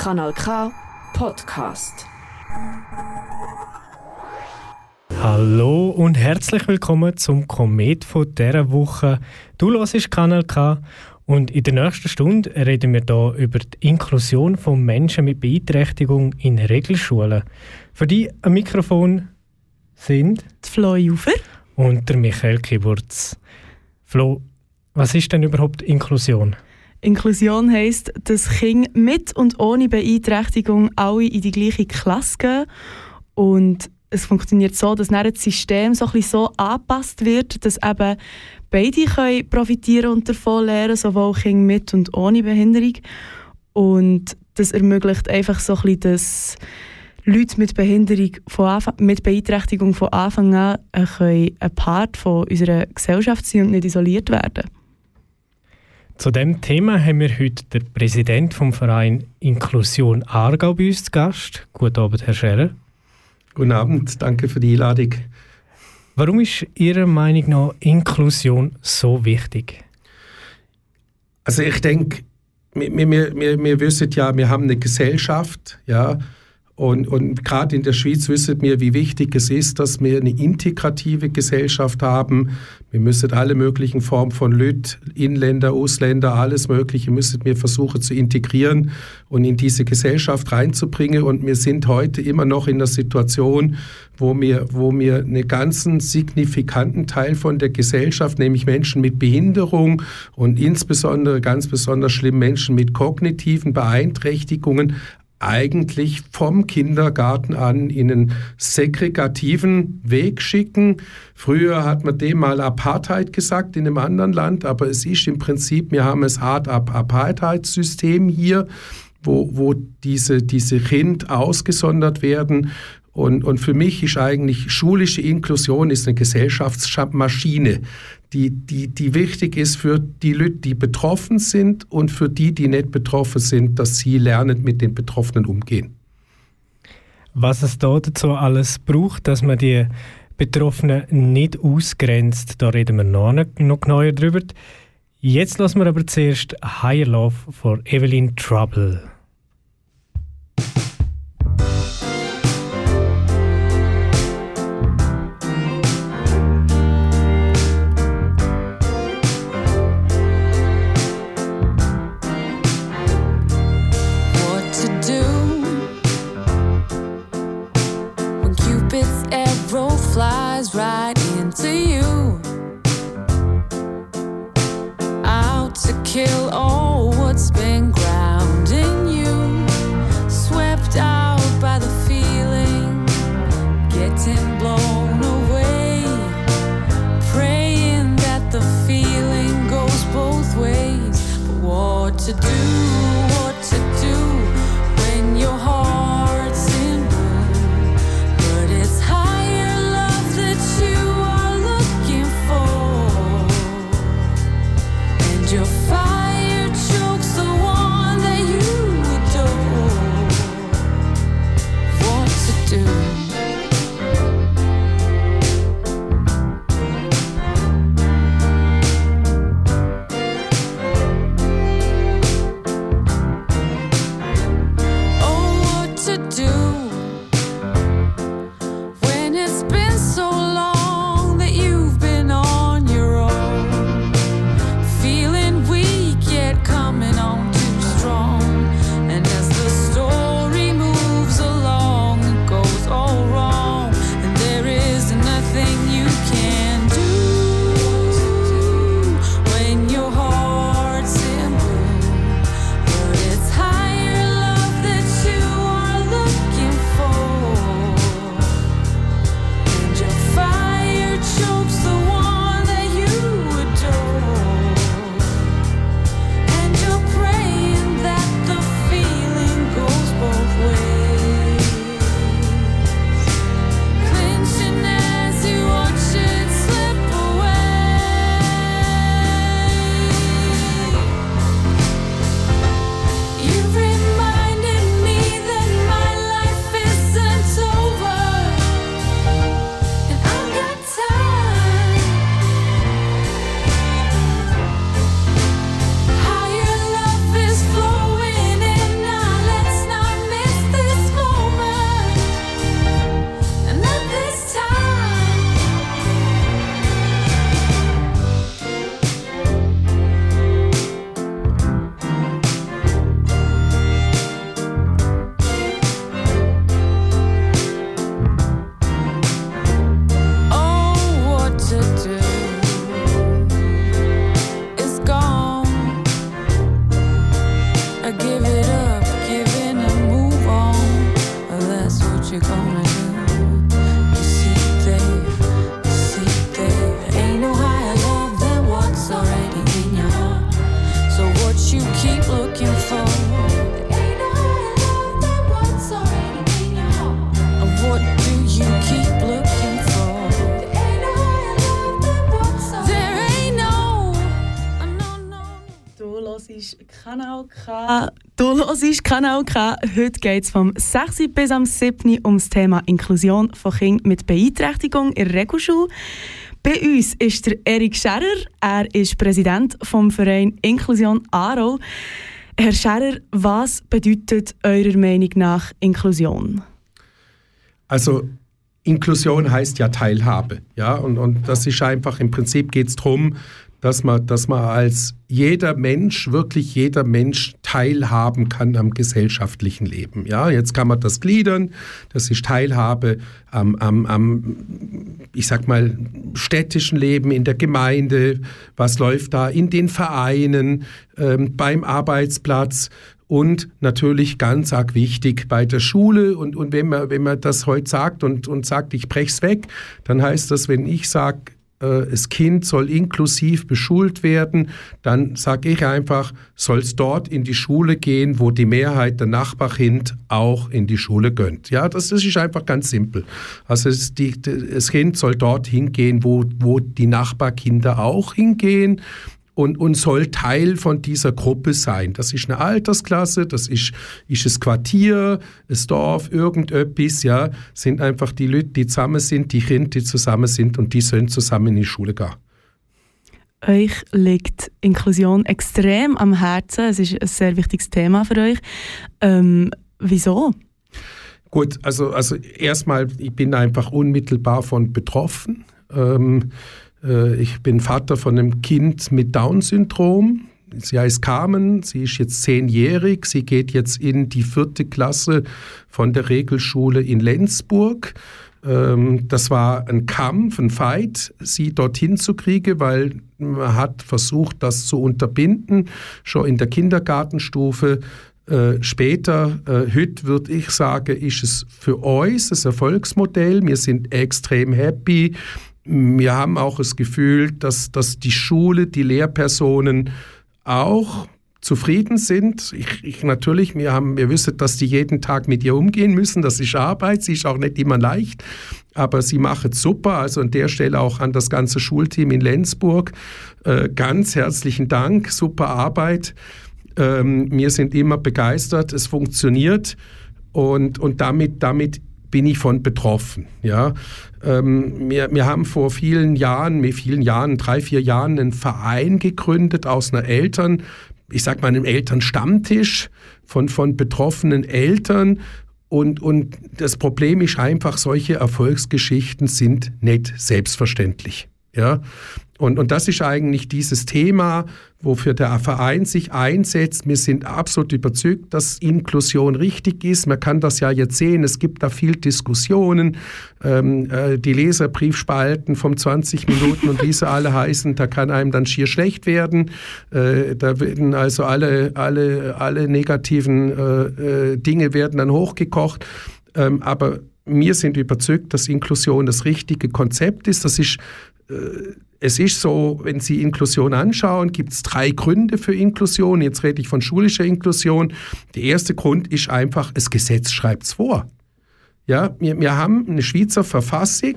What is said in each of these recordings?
Kanal K Podcast. Hallo und herzlich willkommen zum Komet von dieser Woche. Du hörst Kanal K und in der nächsten Stunde reden wir hier über die Inklusion von Menschen mit Beeinträchtigung in Regelschulen. Für die am Mikrofon sind die Flo Jufer und der Michael Kiburz. Flo, was ist denn überhaupt Inklusion? Inklusion heisst, dass Kinder mit und ohne Beeinträchtigung alle in die gleiche Klasse gehen. Und es funktioniert so, dass dann das System so, so angepasst wird, dass eben beide können profitieren und davon lernen, sowohl Kinder mit und ohne Behinderung. Und das ermöglicht einfach so ein bisschen, dass Leute mit Behinderung von Anfang, mit Beeinträchtigung von Anfang an äh, ein Part von unserer Gesellschaft sein und nicht isoliert werden. Zu dem Thema haben wir heute den Präsident vom Verein Inklusion Aargau bei uns zu Gast. Guten Abend, Herr Scherer. Guten Abend, danke für die Einladung. Warum ist Ihrer Meinung nach Inklusion so wichtig? Also ich denke, wir, wir, wir, wir wissen ja, wir haben eine Gesellschaft, ja, und, und gerade in der Schweiz wissen wir, wie wichtig es ist, dass wir eine integrative Gesellschaft haben. Wir müssen alle möglichen Formen von Lüt, Inländer, Ausländer, alles Mögliche müssen wir versuchen zu integrieren und in diese Gesellschaft reinzubringen. Und wir sind heute immer noch in der Situation, wo wir, wo wir einen ganzen signifikanten Teil von der Gesellschaft, nämlich Menschen mit Behinderung und insbesondere ganz besonders schlimm Menschen mit kognitiven Beeinträchtigungen eigentlich vom Kindergarten an in einen segregativen Weg schicken. Früher hat man dem mal Apartheid gesagt in einem anderen Land, aber es ist im Prinzip, wir haben es Art Apartheid-System hier, wo, wo diese, diese Kinder ausgesondert werden und, und für mich ist eigentlich schulische Inklusion ist eine Gesellschaftsmaschine, die, die, die wichtig ist für die Leute, die betroffen sind und für die, die nicht betroffen sind, dass sie lernen, mit den Betroffenen umgehen. Was es da dazu alles braucht, dass man die Betroffenen nicht ausgrenzt, da reden wir noch, noch genauer drüber. Jetzt lassen wir aber zuerst Higher Love von Evelyn Trouble. K. Du hörst Kanal K. Heute geht es vom 6. bis am 7. um das Thema Inklusion von Kindern mit Beeinträchtigung in der Regelschule. Bei uns ist der Erik Scherer. Er ist Präsident vom Verein Inklusion Aarau. Herr Scherer, was bedeutet eurer Meinung nach Inklusion? Also Inklusion heißt ja Teilhabe, ja, und, und das ist einfach, im Prinzip geht es darum, dass man, dass man als jeder Mensch, wirklich jeder Mensch teilhaben kann am gesellschaftlichen Leben. Ja, jetzt kann man das gliedern. Das ist Teilhabe am, am, am, ich sag mal, städtischen Leben, in der Gemeinde. Was läuft da in den Vereinen, ähm, beim Arbeitsplatz und natürlich ganz arg wichtig bei der Schule. Und, und wenn, man, wenn man das heute sagt und, und sagt, ich brech's weg, dann heißt das, wenn ich sage, das Kind soll inklusiv beschult werden, dann sage ich einfach, soll es dort in die Schule gehen, wo die Mehrheit der Nachbarkind auch in die Schule gönnt. Ja, das, das ist einfach ganz simpel. Also es, die, das Kind soll dort hingehen, wo, wo die Nachbarkinder auch hingehen und, und soll Teil von dieser Gruppe sein. Das ist eine Altersklasse, das ist, ist das Quartier, das Dorf, irgendetwas, ja, sind einfach die Leute, die zusammen sind, die Kinder, die zusammen sind und die sollen zusammen in die Schule gehen. Euch liegt Inklusion extrem am Herzen. Es ist ein sehr wichtiges Thema für euch. Ähm, wieso? Gut, also, also erstmal, ich bin einfach unmittelbar von betroffen. Ähm, äh, ich bin Vater von einem Kind mit Down-Syndrom. Sie heißt Carmen, sie ist jetzt zehnjährig, sie geht jetzt in die vierte Klasse von der Regelschule in Lenzburg. Ähm, das war ein Kampf, ein Fight, sie dorthin zu kriegen, weil man hat versucht, das zu unterbinden, schon in der Kindergartenstufe. Äh, später, äh, heute würde ich sagen, ist es für uns ein Erfolgsmodell. Wir sind extrem happy wir haben auch das Gefühl, dass, dass die Schule, die Lehrpersonen auch zufrieden sind. Ich, ich, natürlich, wir haben, wir wissen, dass die jeden Tag mit ihr umgehen müssen. Das ist Arbeit, sie ist auch nicht immer leicht, aber sie macht es super. Also an der Stelle auch an das ganze Schulteam in Lenzburg äh, ganz herzlichen Dank, super Arbeit. Ähm, wir sind immer begeistert, es funktioniert und, und damit, damit bin ich von betroffen. Ja, ähm, wir, wir haben vor vielen Jahren, mit vielen Jahren, drei, vier Jahren, einen Verein gegründet aus einer Eltern, ich sag mal einem Elternstammtisch von, von betroffenen Eltern. Und, und das Problem ist einfach, solche Erfolgsgeschichten sind nicht selbstverständlich. Ja, und, und das ist eigentlich dieses Thema, wofür der Verein sich einsetzt. Wir sind absolut überzeugt, dass Inklusion richtig ist. Man kann das ja jetzt sehen, es gibt da viel Diskussionen. Ähm, äh, die Leserbriefspalten vom 20 Minuten und wie sie alle heißen, da kann einem dann schier schlecht werden. Äh, da werden also alle, alle, alle negativen äh, äh Dinge werden dann hochgekocht. Ähm, aber wir sind überzeugt, dass Inklusion das richtige Konzept ist. Das ist äh, es ist so, wenn Sie Inklusion anschauen, gibt es drei Gründe für Inklusion. Jetzt rede ich von schulischer Inklusion. Der erste Grund ist einfach, das Gesetz schreibt es vor. Ja, wir, wir haben eine Schweizer Verfassung,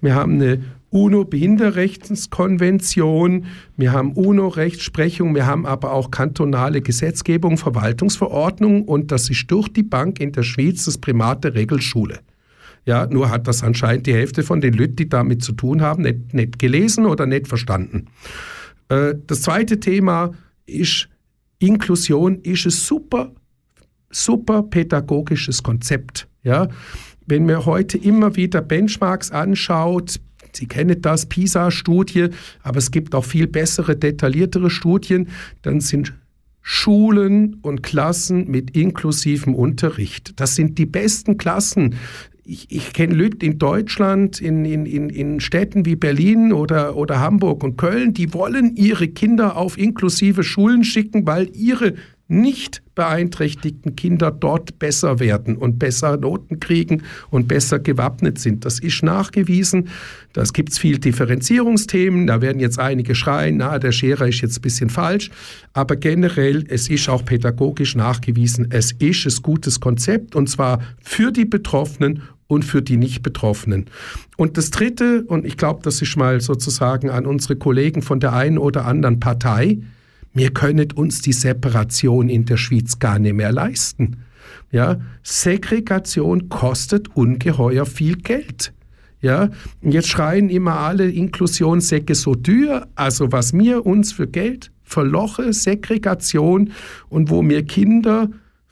wir haben eine UNO-Behinderrechtskonvention, wir haben UNO-Rechtsprechung, wir haben aber auch kantonale Gesetzgebung, Verwaltungsverordnung und das ist durch die Bank in der Schweiz das Primat der Regelschule. Ja, nur hat das anscheinend die Hälfte von den Leuten, die damit zu tun haben, nicht, nicht gelesen oder nicht verstanden. Äh, das zweite Thema ist, Inklusion ist ein super, super pädagogisches Konzept. Ja? Wenn man heute immer wieder Benchmarks anschaut, Sie kennen das, PISA-Studie, aber es gibt auch viel bessere, detailliertere Studien, dann sind Schulen und Klassen mit inklusivem Unterricht. Das sind die besten Klassen ich, ich kenne Leute in Deutschland, in, in, in, in Städten wie Berlin oder, oder Hamburg und Köln, die wollen ihre Kinder auf inklusive Schulen schicken, weil ihre nicht beeinträchtigten Kinder dort besser werden und besser Noten kriegen und besser gewappnet sind. Das ist nachgewiesen. Das gibt es viel Differenzierungsthemen. Da werden jetzt einige schreien, na, der Scherer ist jetzt ein bisschen falsch. Aber generell, es ist auch pädagogisch nachgewiesen, es ist ein gutes Konzept und zwar für die Betroffenen und für die Nicht-Betroffenen. Und das Dritte, und ich glaube, das ist mal sozusagen an unsere Kollegen von der einen oder anderen Partei, Wir können uns die Separation in der Schweiz gar nicht mehr leisten. Ja, Segregation kostet ungeheuer viel Geld. Ja, und jetzt schreien immer alle Inklusionssäcke so teuer. Also was mir uns für Geld verloche, Segregation und wo mir Kinder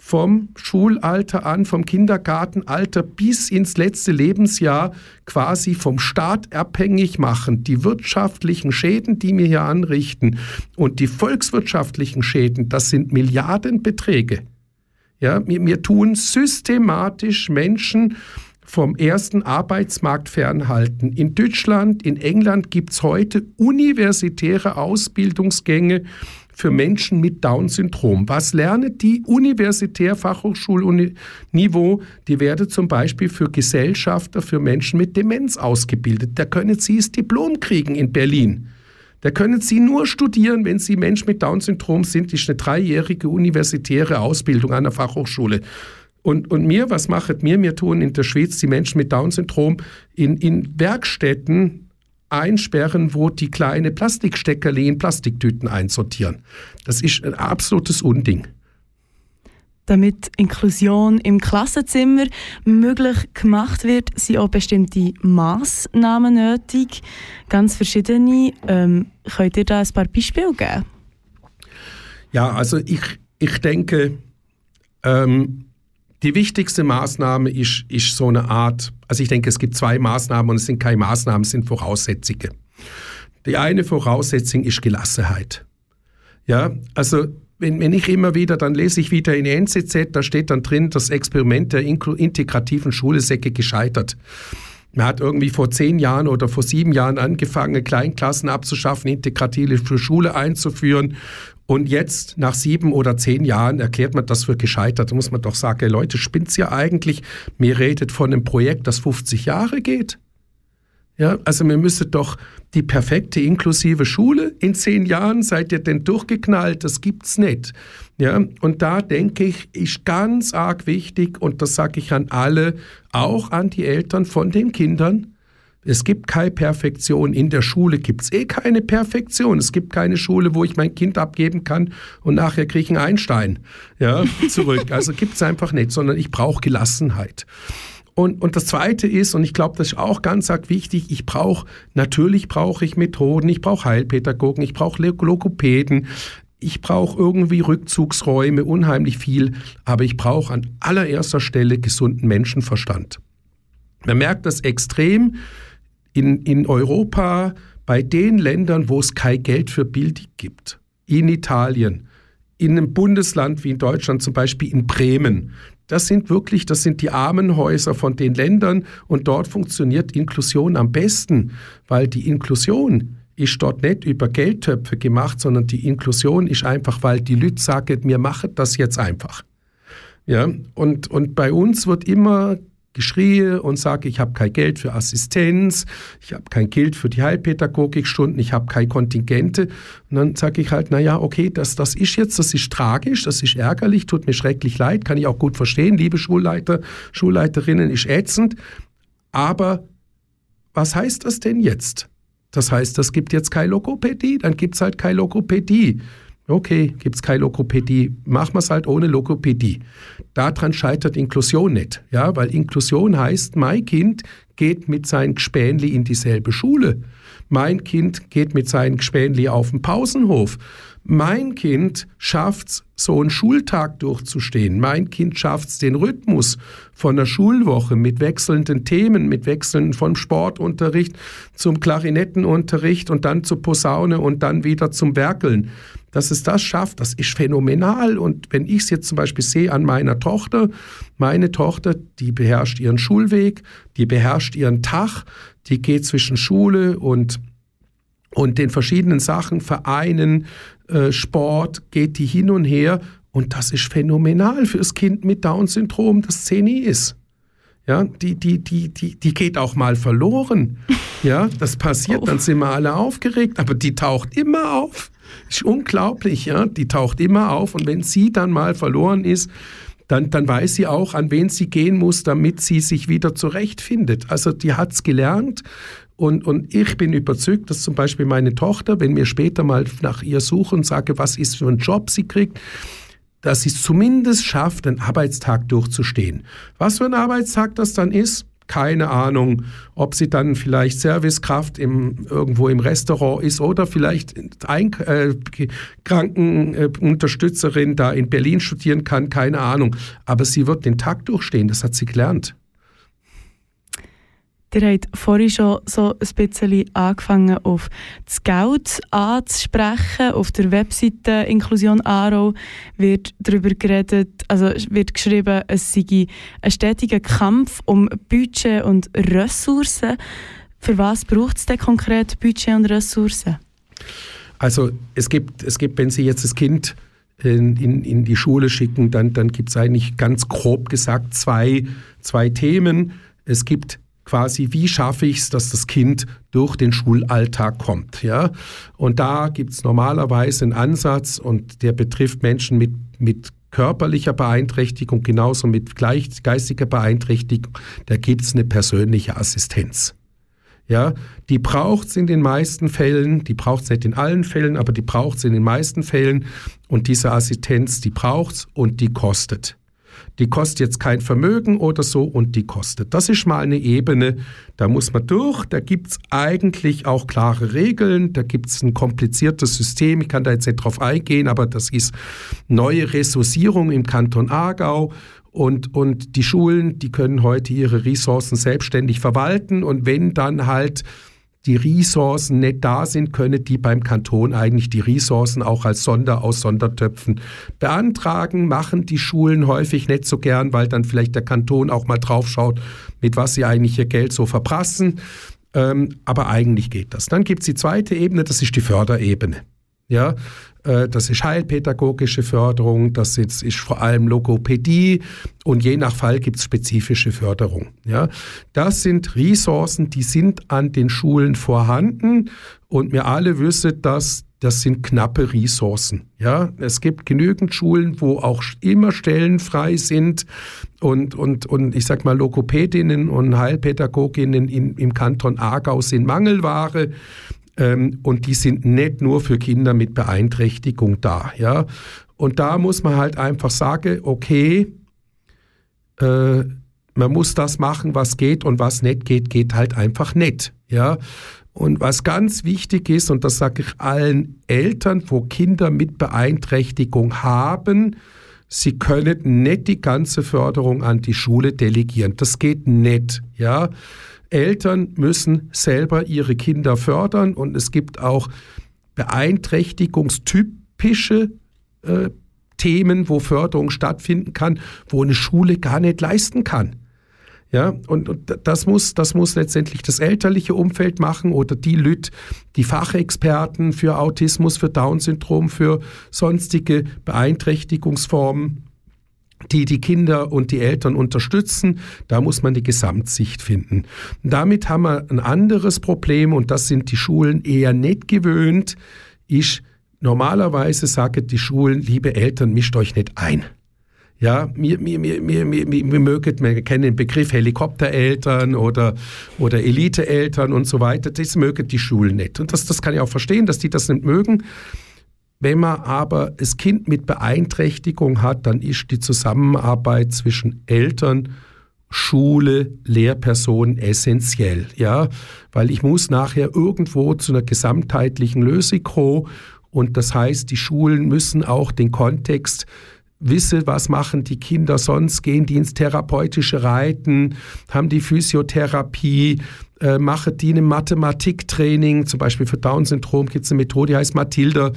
vom Schulalter an, vom Kindergartenalter bis ins letzte Lebensjahr quasi vom Staat abhängig machen. Die wirtschaftlichen Schäden, die wir hier anrichten und die volkswirtschaftlichen Schäden, das sind Milliardenbeträge. Ja, wir, wir tun systematisch Menschen vom ersten Arbeitsmarkt fernhalten. In Deutschland, in England gibt es heute universitäre Ausbildungsgänge für Menschen mit Down-Syndrom. Was lernen die universitär Fachhochschulniveau? Die werden zum Beispiel für Gesellschafter für Menschen mit Demenz ausgebildet. Da können sie das Diplom kriegen in Berlin. Da können Sie nur studieren, wenn Sie Mensch mit Down-Syndrom sind. Das ist eine dreijährige universitäre Ausbildung an der Fachhochschule. Und, und mir, was macht mir? Wir tun in der Schweiz die Menschen mit Down-Syndrom in, in Werkstätten einsperren, wo die kleine Plastiksteckerle in Plastiktüten einsortieren. Das ist ein absolutes Unding. Damit Inklusion im Klassenzimmer möglich gemacht wird, sind auch bestimmte Maßnahmen nötig. Ganz verschiedene. Ähm, könnt ihr da ein paar Beispiele geben? Ja, also ich, ich denke, ähm, die wichtigste Maßnahme ist, ist so eine Art, also ich denke, es gibt zwei Maßnahmen und es sind keine Maßnahmen, es sind Voraussetzungen. Die eine Voraussetzung ist Gelassenheit. Ja, also wenn, wenn ich immer wieder, dann lese ich wieder in die NZZ, da steht dann drin, das Experiment der integrativen Schule Säcke gescheitert. Man hat irgendwie vor zehn Jahren oder vor sieben Jahren angefangen, Kleinklassen abzuschaffen, integrative Schule einzuführen. Und jetzt, nach sieben oder zehn Jahren, erklärt man das für gescheitert. Da muss man doch sagen, Leute, spinnt's ja eigentlich? Mir redet von einem Projekt, das 50 Jahre geht. Ja, also wir müssen doch die perfekte inklusive Schule in zehn Jahren, seid ihr denn durchgeknallt? Das gibt's nicht. Ja, und da denke ich, ist ganz arg wichtig, und das sage ich an alle, auch an die Eltern von den Kindern, es gibt keine Perfektion. In der Schule gibt es eh keine Perfektion. Es gibt keine Schule, wo ich mein Kind abgeben kann und nachher kriege ich einen Einstein ja, zurück. Also gibt es einfach nicht, sondern ich brauche Gelassenheit. Und, und das Zweite ist, und ich glaube, das ist auch ganz arg wichtig, ich brauche, natürlich brauche ich Methoden, ich brauche Heilpädagogen, ich brauche Logopäden, ich brauche irgendwie Rückzugsräume, unheimlich viel, aber ich brauche an allererster Stelle gesunden Menschenverstand. Man merkt das extrem in, in Europa bei den Ländern, wo es kein Geld für Bildung gibt. In Italien, in einem Bundesland wie in Deutschland, zum Beispiel in Bremen. Das sind wirklich, das sind die Armenhäuser von den Ländern und dort funktioniert Inklusion am besten, weil die Inklusion ist dort nicht über Geldtöpfe gemacht, sondern die Inklusion ist einfach, weil die Leute sagen, wir machen das jetzt einfach. Ja, und, und bei uns wird immer geschrie und sage, ich habe kein Geld für Assistenz, ich habe kein Geld für die Heilpädagogikstunden, ich habe keine Kontingente. Und dann sage ich halt, naja, okay, das, das ist jetzt, das ist tragisch, das ist ärgerlich, tut mir schrecklich leid, kann ich auch gut verstehen, liebe Schulleiter, Schulleiterinnen, ist ätzend. Aber was heißt das denn jetzt? Das heißt, es gibt jetzt keine Logopädie, dann gibt es halt keine Logopädie. Okay, gibt es keine Logopädie, machen wir es halt ohne Logopädie. Daran scheitert Inklusion nicht, ja, weil Inklusion heißt, mein Kind geht mit seinem Gespänli in dieselbe Schule. Mein Kind geht mit seinem Gespänli auf den Pausenhof. Mein Kind schafft so einen Schultag durchzustehen. Mein Kind schafft es, den Rhythmus von der Schulwoche mit wechselnden Themen, mit Wechseln vom Sportunterricht zum Klarinettenunterricht und dann zur Posaune und dann wieder zum Werkeln dass es das schafft, das ist phänomenal. Und wenn ich es jetzt zum Beispiel sehe an meiner Tochter, meine Tochter, die beherrscht ihren Schulweg, die beherrscht ihren Tag, die geht zwischen Schule und, und den verschiedenen Sachen, Vereinen, äh, Sport, geht die hin und her. Und das ist phänomenal fürs Kind mit Down-Syndrom, das 10 ist. Ja, die, die, die, die, die geht auch mal verloren. Ja, das passiert, oh. dann sind wir alle aufgeregt, aber die taucht immer auf. Ist unglaublich, ja. Die taucht immer auf und wenn sie dann mal verloren ist, dann, dann weiß sie auch, an wen sie gehen muss, damit sie sich wieder zurechtfindet. Also die hat es gelernt Und, und ich bin überzeugt, dass zum Beispiel meine Tochter, wenn wir später mal nach ihr suchen und sage, was ist für ein Job sie kriegt, dass sie es zumindest schafft, einen Arbeitstag durchzustehen. Was für ein Arbeitstag das dann ist, keine Ahnung, ob sie dann vielleicht Servicekraft im, irgendwo im Restaurant ist oder vielleicht ein, äh, Krankenunterstützerin da in Berlin studieren kann, keine Ahnung. Aber sie wird den Tag durchstehen, das hat sie gelernt. Ihr habt vorhin schon so ein bisschen angefangen, auf das Geld anzusprechen. Auf der Webseite Inklusion Aro wird darüber geredet, also wird geschrieben, es sei ein stetiger Kampf um Budget und Ressourcen. Für was braucht es denn konkret Budget und Ressourcen? Also es gibt, es gibt, wenn Sie jetzt das Kind in, in, in die Schule schicken, dann, dann gibt es eigentlich ganz grob gesagt zwei, zwei Themen. Es gibt quasi, wie schaffe ich es, dass das Kind durch den Schulalltag kommt. Ja? Und da gibt es normalerweise einen Ansatz und der betrifft Menschen mit, mit körperlicher Beeinträchtigung, genauso mit gleich, geistiger Beeinträchtigung. Da gibt es eine persönliche Assistenz. Ja, die braucht es in den meisten Fällen, die braucht es nicht in allen Fällen, aber die braucht es in den meisten Fällen. Und diese Assistenz, die braucht es und die kostet die kostet jetzt kein Vermögen oder so und die kostet. Das ist mal eine Ebene, da muss man durch, da gibt es eigentlich auch klare Regeln, da gibt es ein kompliziertes System, ich kann da jetzt nicht drauf eingehen, aber das ist neue Ressourcierung im Kanton Aargau und, und die Schulen, die können heute ihre Ressourcen selbstständig verwalten und wenn dann halt die Ressourcen nicht da sind, können die beim Kanton eigentlich die Ressourcen auch als Sonder aus Sondertöpfen beantragen, machen die Schulen häufig nicht so gern, weil dann vielleicht der Kanton auch mal drauf schaut, mit was sie eigentlich ihr Geld so verprassen. Ähm, aber eigentlich geht das. Dann gibt es die zweite Ebene, das ist die Förderebene. Ja, das ist heilpädagogische Förderung, das ist, ist vor allem Logopädie und je nach Fall gibt es spezifische Förderung. Ja, das sind Ressourcen, die sind an den Schulen vorhanden und wir alle wissen, dass das sind knappe Ressourcen. Ja, es gibt genügend Schulen, wo auch immer Stellen frei sind und, und, und ich sag mal, Logopädinnen und Heilpädagoginnen in, im Kanton Aargau sind Mangelware. Ähm, und die sind nicht nur für Kinder mit Beeinträchtigung da. Ja? Und da muss man halt einfach sagen, okay, äh, man muss das machen, was geht und was nicht geht, geht halt einfach nicht. Ja? Und was ganz wichtig ist, und das sage ich allen Eltern, wo Kinder mit Beeinträchtigung haben, sie können nicht die ganze Förderung an die Schule delegieren. Das geht nicht. Ja? Eltern müssen selber ihre Kinder fördern und es gibt auch beeinträchtigungstypische äh, Themen, wo Förderung stattfinden kann, wo eine Schule gar nicht leisten kann. Ja, und, und, das, muss, das muss letztendlich das elterliche Umfeld machen oder die Lüt, die Fachexperten für Autismus, für Down-Syndrom, für sonstige Beeinträchtigungsformen die die Kinder und die Eltern unterstützen. Da muss man die Gesamtsicht finden. Damit haben wir ein anderes Problem und das sind die Schulen eher nicht gewöhnt. Ich normalerweise sage die Schulen, liebe Eltern, mischt euch nicht ein. Ja, mir, mir, mir, mir, mir, mir möget, wir kennen den Begriff Helikoptereltern oder, oder Eliteeltern und so weiter. Das mögen die Schulen nicht. Und das, das kann ich auch verstehen, dass die das nicht mögen. Wenn man aber das Kind mit Beeinträchtigung hat, dann ist die Zusammenarbeit zwischen Eltern, Schule, Lehrperson essentiell, ja, weil ich muss nachher irgendwo zu einer gesamtheitlichen Lösung kommen und das heißt, die Schulen müssen auch den Kontext wissen, was machen die Kinder sonst, gehen die ins therapeutische Reiten, haben die Physiotherapie, äh, machen die ein Mathematiktraining, zum Beispiel für Down-Syndrom gibt es eine Methode, die heißt Mathilda,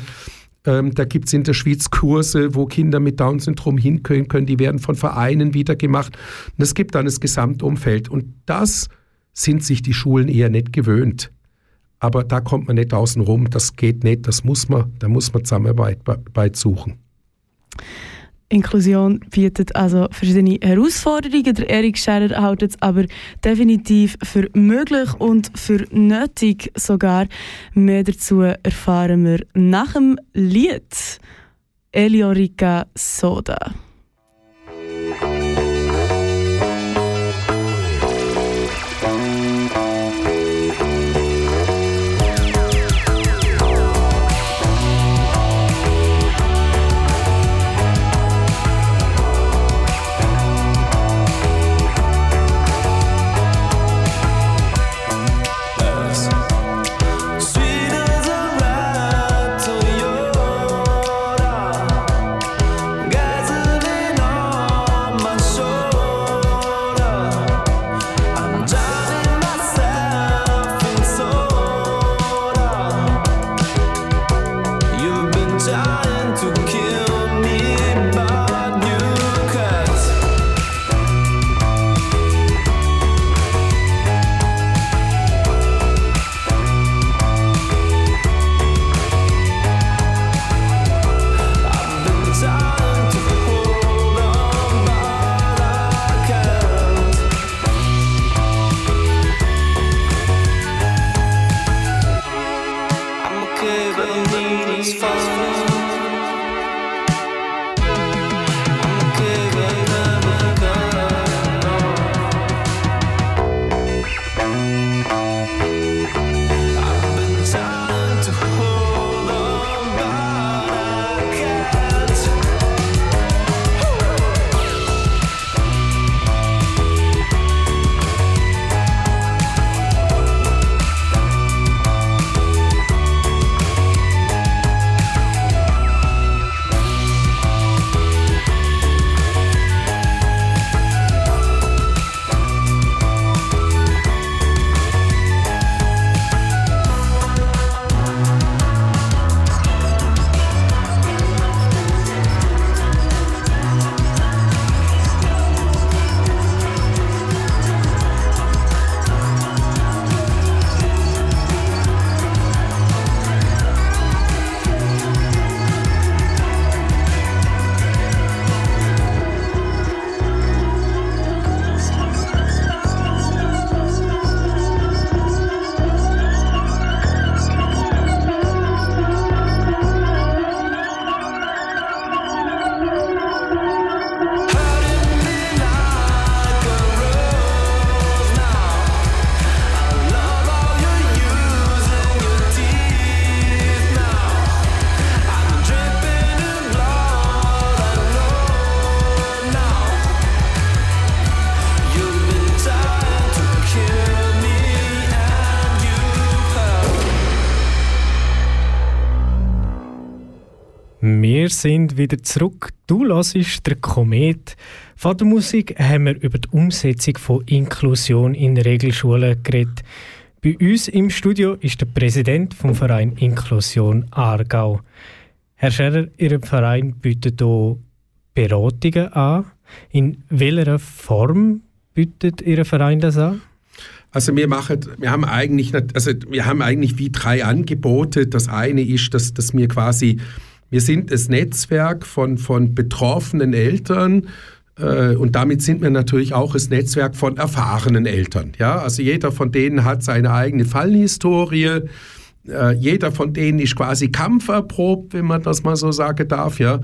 ähm, da gibt es in der Schweiz Kurse, wo Kinder mit Down-Syndrom hinkönnen können. Die werden von Vereinen wieder gemacht. Und es gibt dann das Gesamtumfeld. Und das sind sich die Schulen eher nicht gewöhnt. Aber da kommt man nicht außen rum. Das geht nicht. Das muss man, da muss man Zusammenarbeit suchen. Inklusion bietet also verschiedene Herausforderungen. Der Erik Scherer hält es aber definitiv für möglich und für nötig sogar. Mehr dazu erfahren wir nach dem Lied Eliorica Soda. Sind wieder zurück. Du hörst der Komet. Vor der Musik haben wir über die Umsetzung von Inklusion in Regelschulen geredet. Bei uns im Studio ist der Präsident vom Verein Inklusion Aargau. Herr Scherer, Ihr Verein bietet hier Beratungen an. In welcher Form bietet Ihr Verein das an? Also wir machen, wir haben eigentlich, also wir haben eigentlich wie drei Angebote. Das eine ist, dass, dass wir quasi, wir sind das Netzwerk von, von betroffenen Eltern äh, und damit sind wir natürlich auch das Netzwerk von erfahrenen Eltern. Ja, also jeder von denen hat seine eigene Fallhistorie. Äh, jeder von denen ist quasi kampferprobt, wenn man das mal so sagen darf. Ja.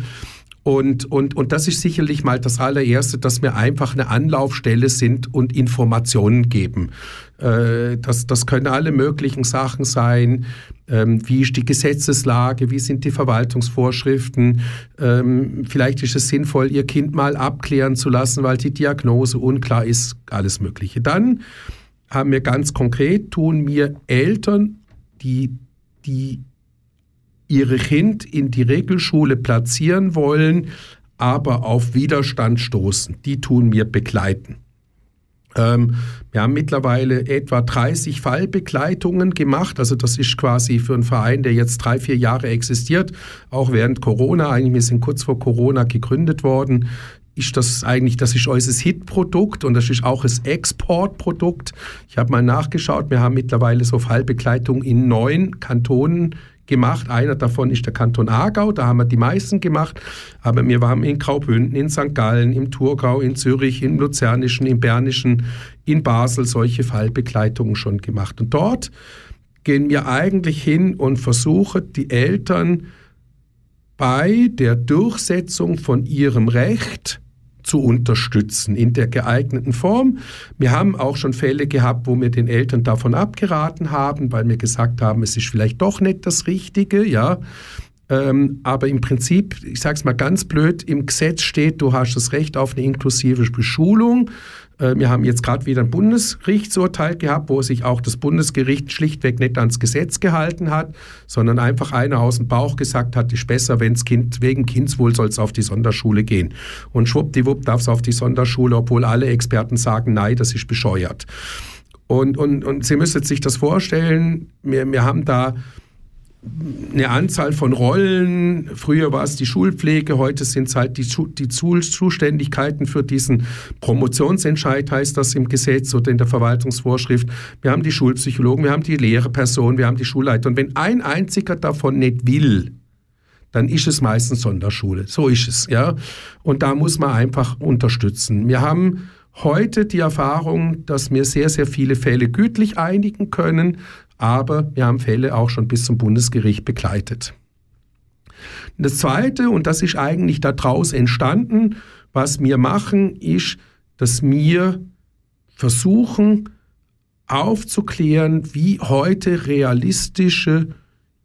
Und, und, und das ist sicherlich mal das allererste, dass wir einfach eine Anlaufstelle sind und Informationen geben. Äh, das, das können alle möglichen Sachen sein. Ähm, wie ist die Gesetzeslage? Wie sind die Verwaltungsvorschriften? Ähm, vielleicht ist es sinnvoll, Ihr Kind mal abklären zu lassen, weil die Diagnose unklar ist. Alles Mögliche. Dann haben wir ganz konkret, tun mir Eltern, die, die ihre Kind in die Regelschule platzieren wollen, aber auf Widerstand stoßen. Die tun mir begleiten. Ähm, wir haben mittlerweile etwa 30 Fallbegleitungen gemacht. Also das ist quasi für einen Verein, der jetzt drei, vier Jahre existiert, auch während Corona, eigentlich wir sind kurz vor Corona gegründet worden, ist das eigentlich, das ist unser Hitprodukt und das ist auch das Exportprodukt. Ich habe mal nachgeschaut, wir haben mittlerweile so Fallbegleitung in neun Kantonen gemacht. Einer davon ist der Kanton Aargau, da haben wir die meisten gemacht. Aber wir waren in Graubünden, in St. Gallen, im Thurgau, in Zürich, im Luzernischen, im Bernischen, in Basel solche Fallbegleitungen schon gemacht. Und dort gehen wir eigentlich hin und versuchen, die Eltern bei der Durchsetzung von ihrem Recht zu unterstützen in der geeigneten Form. Wir haben auch schon Fälle gehabt, wo wir den Eltern davon abgeraten haben, weil wir gesagt haben, es ist vielleicht doch nicht das Richtige, ja. Ähm, aber im Prinzip, ich sage es mal ganz blöd, im Gesetz steht, du hast das Recht auf eine inklusive Beschulung. Äh, wir haben jetzt gerade wieder ein Bundesgerichtsurteil gehabt, wo sich auch das Bundesgericht schlichtweg nicht ans Gesetz gehalten hat, sondern einfach einer aus dem Bauch gesagt hat, ist besser, wenn es Kind, wegen Kindswohl soll es auf die Sonderschule gehen. Und schwuppdiwupp darf es auf die Sonderschule, obwohl alle Experten sagen, nein, das ist bescheuert. Und, und, und Sie müssen sich das vorstellen, wir, wir haben da eine Anzahl von Rollen. Früher war es die Schulpflege, heute sind es halt die, die Zuständigkeiten für diesen Promotionsentscheid, heißt das im Gesetz oder in der Verwaltungsvorschrift. Wir haben die Schulpsychologen, wir haben die Lehrperson, wir haben die Schulleiter. Und wenn ein einziger davon nicht will, dann ist es meistens Sonderschule. So ist es, ja. Und da muss man einfach unterstützen. Wir haben heute die Erfahrung, dass wir sehr, sehr viele Fälle gütlich einigen können, aber wir haben Fälle auch schon bis zum Bundesgericht begleitet. Das Zweite, und das ist eigentlich daraus entstanden, was wir machen, ist, dass wir versuchen aufzuklären, wie heute realistische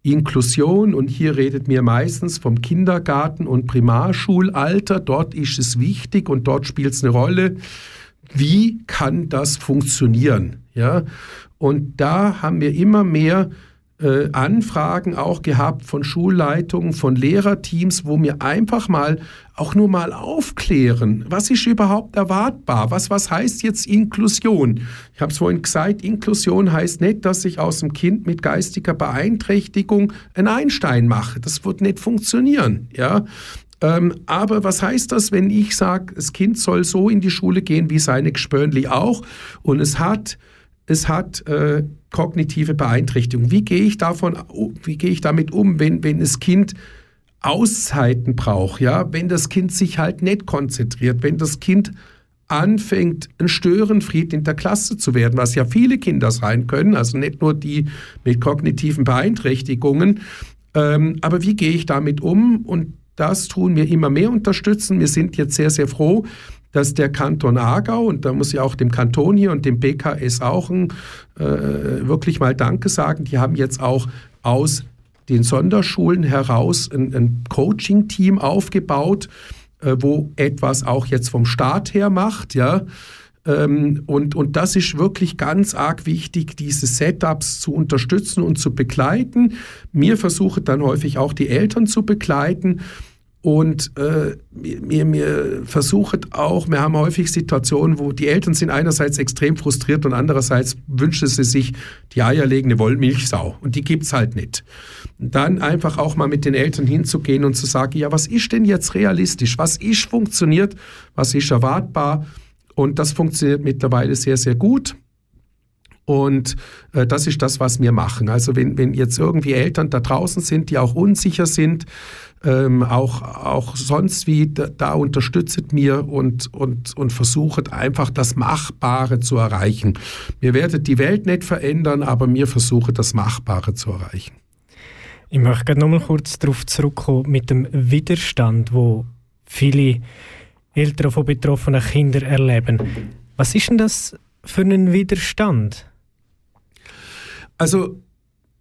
Inklusion, und hier redet mir meistens vom Kindergarten- und Primarschulalter, dort ist es wichtig und dort spielt es eine Rolle, wie kann das funktionieren? Ja? Und da haben wir immer mehr äh, Anfragen auch gehabt von Schulleitungen, von Lehrerteams, wo wir einfach mal auch nur mal aufklären, was ist überhaupt erwartbar, was, was heißt jetzt Inklusion. Ich habe es vorhin gesagt, Inklusion heißt nicht, dass ich aus dem Kind mit geistiger Beeinträchtigung ein Einstein mache. Das wird nicht funktionieren. Ja? Ähm, aber was heißt das, wenn ich sage, das Kind soll so in die Schule gehen wie seine Gespönli auch und es hat es hat äh, kognitive Beeinträchtigung. Wie gehe ich davon, wie gehe ich damit um, wenn, wenn das Kind Auszeiten braucht, ja, wenn das Kind sich halt nicht konzentriert, wenn das Kind anfängt, ein Störenfried in der Klasse zu werden, was ja viele Kinder sein können, also nicht nur die mit kognitiven Beeinträchtigungen. Ähm, aber wie gehe ich damit um? Und das tun wir immer mehr unterstützen. Wir sind jetzt sehr, sehr froh, dass der Kanton Aargau, und da muss ich auch dem Kanton hier und dem BKS auch ein, äh, wirklich mal Danke sagen, die haben jetzt auch aus den Sonderschulen heraus ein, ein Coaching-Team aufgebaut, äh, wo etwas auch jetzt vom Staat her macht, ja. Ähm, und, und das ist wirklich ganz arg wichtig, diese Setups zu unterstützen und zu begleiten. Mir versuche dann häufig auch die Eltern zu begleiten Und äh, mir, mir versucht auch, wir haben häufig Situationen, wo die Eltern sind einerseits extrem frustriert und andererseits wünschen sie sich die eierlegende Wollmilchsau. Und die gibt's halt nicht. dann einfach auch mal mit den Eltern hinzugehen und zu sagen, ja, was ist denn jetzt realistisch? Was ist funktioniert? Was ist erwartbar? Und das funktioniert mittlerweile sehr, sehr gut. Und äh, das ist das, was wir machen. Also wenn, wenn jetzt irgendwie Eltern da draußen sind, die auch unsicher sind, ähm, auch, auch sonst wie, da, da unterstützt mir und, und, und versucht einfach das Machbare zu erreichen. Wir werden die Welt nicht verändern, aber mir versuche das Machbare zu erreichen. Ich möchte gerne nochmal kurz darauf zurückkommen mit dem Widerstand, wo viele Eltern von betroffenen Kindern erleben. Was ist denn das für ein Widerstand? Also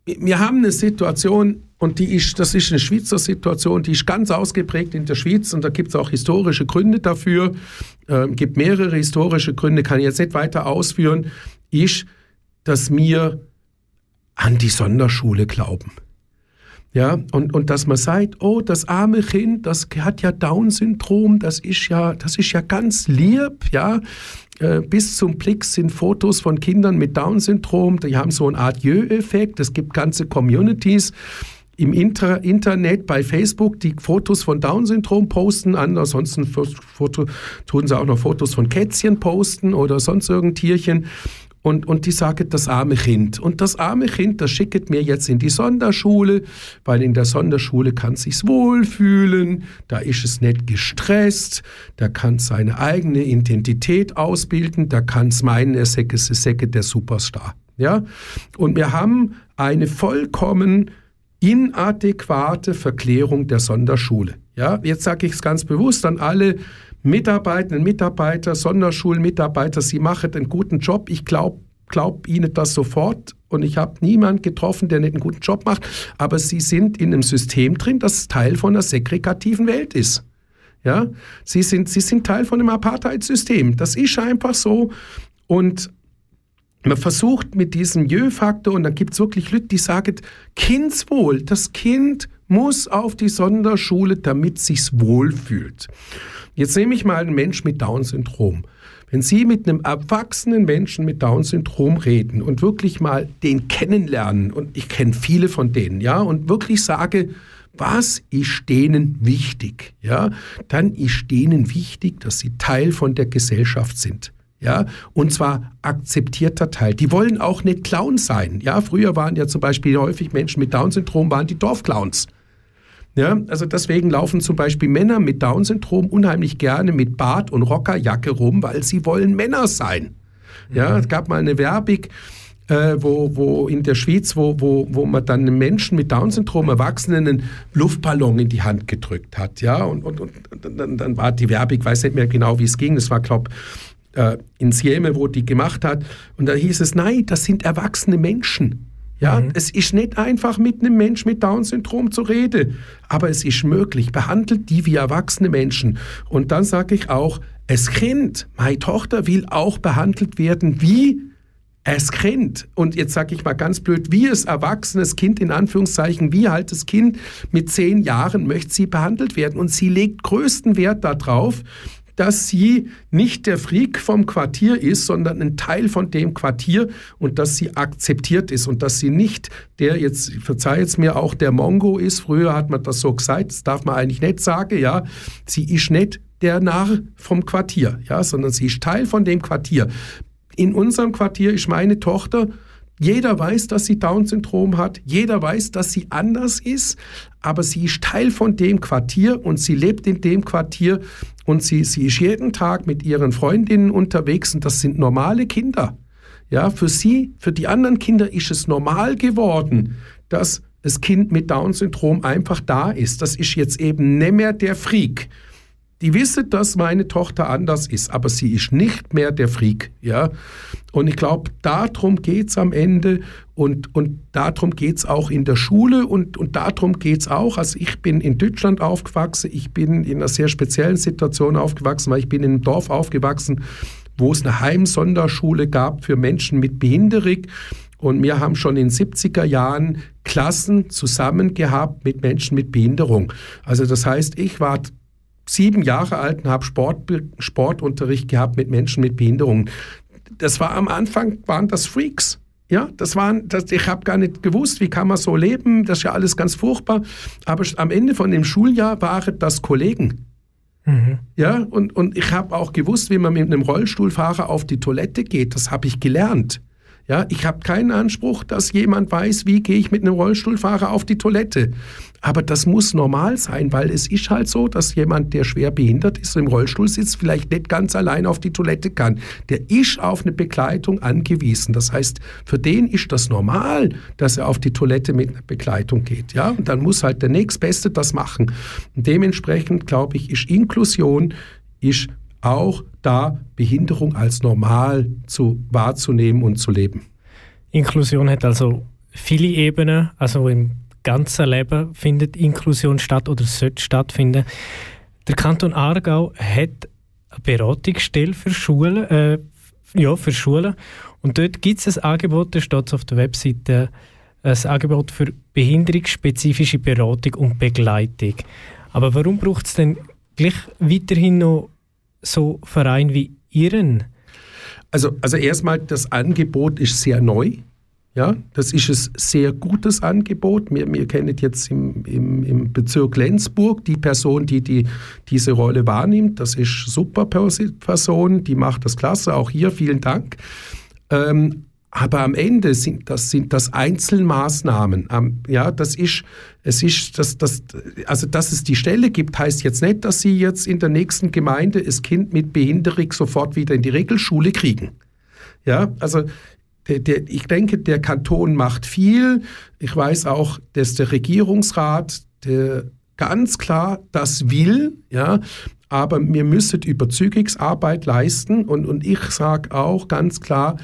wir haben eine Situation, und die ist, das ist eine Schweizer Situation, die ist ganz ausgeprägt in der Schweiz und da gibt es auch historische Gründe dafür. Es äh, gibt mehrere historische Gründe, kann ich jetzt nicht weiter ausführen, ist, dass wir an die Sonderschule glauben. Ja, und, und dass man sagt, oh, das arme Kind, das hat ja Down-Syndrom, das ist ja, das ist ja ganz lieb, ja. Äh, bis zum Blick sind Fotos von Kindern mit Down-Syndrom, die haben so einen Adieu-Effekt. Es gibt ganze Communities, im Inter Internet, bei Facebook, die Fotos von Down-Syndrom posten. Ansonsten Foto, tun sie auch noch Fotos von Kätzchen posten oder sonst irgendein Tierchen. Und, und die sagen, das arme Kind. Und das arme Kind, das schickt mir jetzt in die Sonderschule, weil in der Sonderschule kann es sich wohlfühlen, da ist es nicht gestresst, da kann es seine eigene Identität ausbilden, da kann es meinen, er säcke der Superstar. Ja? Und wir haben eine vollkommen inadäquate Verklärung der Sonderschule. Ja, jetzt sage ich es ganz bewusst an alle Mitarbeitenden, Mitarbeiter, Sonderschulmitarbeiter, Sie machen einen guten Job. Ich glaube glaub Ihnen das sofort und ich habe niemanden getroffen, der nicht einen guten Job macht, aber Sie sind in einem System drin, das Teil von einer segregativen Welt ist. Ja, Sie sind, Sie sind Teil von einem Apartheid-System. Das ist einfach so und man versucht mit diesem Jö-Faktor, und dann gibt es wirklich Leute, die sagen, Kindswohl, das Kind muss auf die Sonderschule, damit sich's wohlfühlt. Jetzt nehme ich mal einen Mensch mit Down-Syndrom. Wenn Sie mit einem erwachsenen Menschen mit Down-Syndrom reden und wirklich mal den kennenlernen, und ich kenne viele von denen, ja, und wirklich sage, was ist denen wichtig, ja, dann ist denen wichtig, dass sie Teil von der Gesellschaft sind ja, und zwar akzeptierter Teil. Die wollen auch nicht Clowns sein, ja. Früher waren ja zum Beispiel häufig Menschen mit Down-Syndrom waren die Dorfclowns. Ja, also deswegen laufen zum Beispiel Männer mit Down-Syndrom unheimlich gerne mit Bart und Rockerjacke rum, weil sie wollen Männer sein. Ja, mhm. es gab mal eine Werbung, äh, wo, wo in der Schweiz, wo, wo, wo man dann einem Menschen mit Down-Syndrom, Erwachsenen, einen Luftballon in die Hand gedrückt hat. Ja, und, und, und dann, dann war die Werbung, ich weiß nicht mehr genau, wie es ging, das war, glaube äh, in Sieme, wo die gemacht hat. Und da hieß es, nein, das sind erwachsene Menschen. Ja, mhm. es ist nicht einfach mit einem Mensch mit Down-Syndrom zu reden, aber es ist möglich. Behandelt die wie erwachsene Menschen. Und dann sage ich auch, es Kind, meine Tochter will auch behandelt werden wie es Kind. Und jetzt sage ich mal ganz blöd, wie es erwachsenes Kind in Anführungszeichen, wie halt das Kind mit zehn Jahren möchte sie behandelt werden. Und sie legt größten Wert darauf, dass sie nicht der Freak vom Quartier ist, sondern ein Teil von dem Quartier und dass sie akzeptiert ist und dass sie nicht der, jetzt verzeiht es mir, auch der Mongo ist. Früher hat man das so gesagt, das darf man eigentlich nicht sagen, ja. Sie ist nicht der Narr vom Quartier, ja, sondern sie ist Teil von dem Quartier. In unserem Quartier ist meine Tochter jeder weiß, dass sie Down-Syndrom hat. Jeder weiß, dass sie anders ist. Aber sie ist Teil von dem Quartier und sie lebt in dem Quartier und sie, sie ist jeden Tag mit ihren Freundinnen unterwegs und das sind normale Kinder. Ja, für sie, für die anderen Kinder ist es normal geworden, dass das Kind mit Down-Syndrom einfach da ist. Das ist jetzt eben nicht mehr der Freak. Die wissen, dass meine Tochter anders ist, aber sie ist nicht mehr der Freak. Ja? Und ich glaube, darum geht es am Ende und, und darum geht es auch in der Schule und, und darum geht es auch. Also ich bin in Deutschland aufgewachsen, ich bin in einer sehr speziellen Situation aufgewachsen, weil ich bin in einem Dorf aufgewachsen, wo es eine Heimsonderschule gab für Menschen mit Behinderung. Und wir haben schon in den 70er Jahren Klassen zusammen gehabt mit Menschen mit Behinderung. Also das heißt, ich war sieben Jahre alt und habe Sport, Sportunterricht gehabt mit Menschen mit Behinderung. Das war am Anfang, waren das Freaks. Ja, das waren, das, ich habe gar nicht gewusst, wie kann man so leben, das ist ja alles ganz furchtbar. Aber am Ende von dem Schuljahr waren das Kollegen. Mhm. Ja, und, und ich habe auch gewusst, wie man mit einem Rollstuhlfahrer auf die Toilette geht. Das habe ich gelernt. Ja, ich habe keinen Anspruch, dass jemand weiß, wie gehe ich mit einem Rollstuhlfahrer auf die Toilette. Aber das muss normal sein, weil es ist halt so, dass jemand, der schwer behindert ist, im Rollstuhl sitzt, vielleicht nicht ganz allein auf die Toilette kann. Der ist auf eine Begleitung angewiesen. Das heißt, für den ist das normal, dass er auf die Toilette mit einer Begleitung geht. Ja, und dann muss halt der nächstbeste das machen. Und dementsprechend glaube ich, ist Inklusion ist auch da Behinderung als normal zu wahrzunehmen und zu leben. Inklusion hat also viele Ebenen, also im ganzen Leben findet Inklusion statt oder sollte stattfinden. Der Kanton Aargau hat eine Beratungsstelle für Schulen, äh, ja, für Schulen. Und dort gibt es ein Angebot, da steht auf der Webseite, ein Angebot für behinderungsspezifische Beratung und Begleitung. Aber warum braucht es denn gleich weiterhin noch so Vereine wie Ihren? Also, also erstmal, das Angebot ist sehr neu. Ja, das ist ein sehr gutes Angebot. Wir, wir kennen jetzt im, im, im, Bezirk Lenzburg die Person, die, die diese Rolle wahrnimmt. Das ist super Person, die macht das klasse. Auch hier vielen Dank. Ähm, aber am Ende sind das, sind das Einzelmaßnahmen. ja, das ist, es ist, das, das, also dass es die Stelle gibt, heißt jetzt nicht, dass Sie jetzt in der nächsten Gemeinde das Kind mit Behinderung sofort wieder in die Regelschule kriegen. Ja, also der, der, ich denke, der Kanton macht viel. Ich weiß auch, dass der Regierungsrat, der ganz klar das will, ja, aber wir müssen Überzügungsarbeit leisten und, und ich sage auch ganz klar,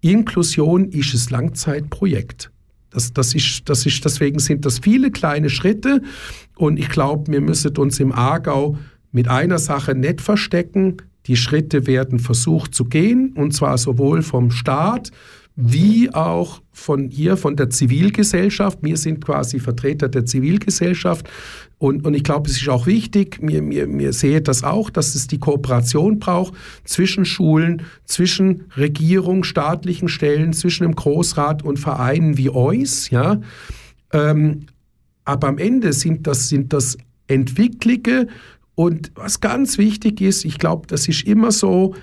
Inklusion ist ein Langzeitprojekt. Das, das, ist, das ist, deswegen sind das viele kleine Schritte und ich glaube, wir müssen uns im Aargau mit einer Sache nicht verstecken. Die Schritte werden versucht zu gehen und zwar sowohl vom Staat wie auch von hier, von der Zivilgesellschaft. Wir sind quasi Vertreter der Zivilgesellschaft. Und, und ich glaube, es ist auch wichtig, mir, mir, mir sehe das auch, dass es die Kooperation braucht zwischen Schulen, zwischen Regierung, staatlichen Stellen, zwischen dem Großrat und Vereinen wie EUS. Ja? Ähm, aber am Ende sind das, sind das Entwicklige. Und was ganz wichtig ist, ich glaube, das ist immer so,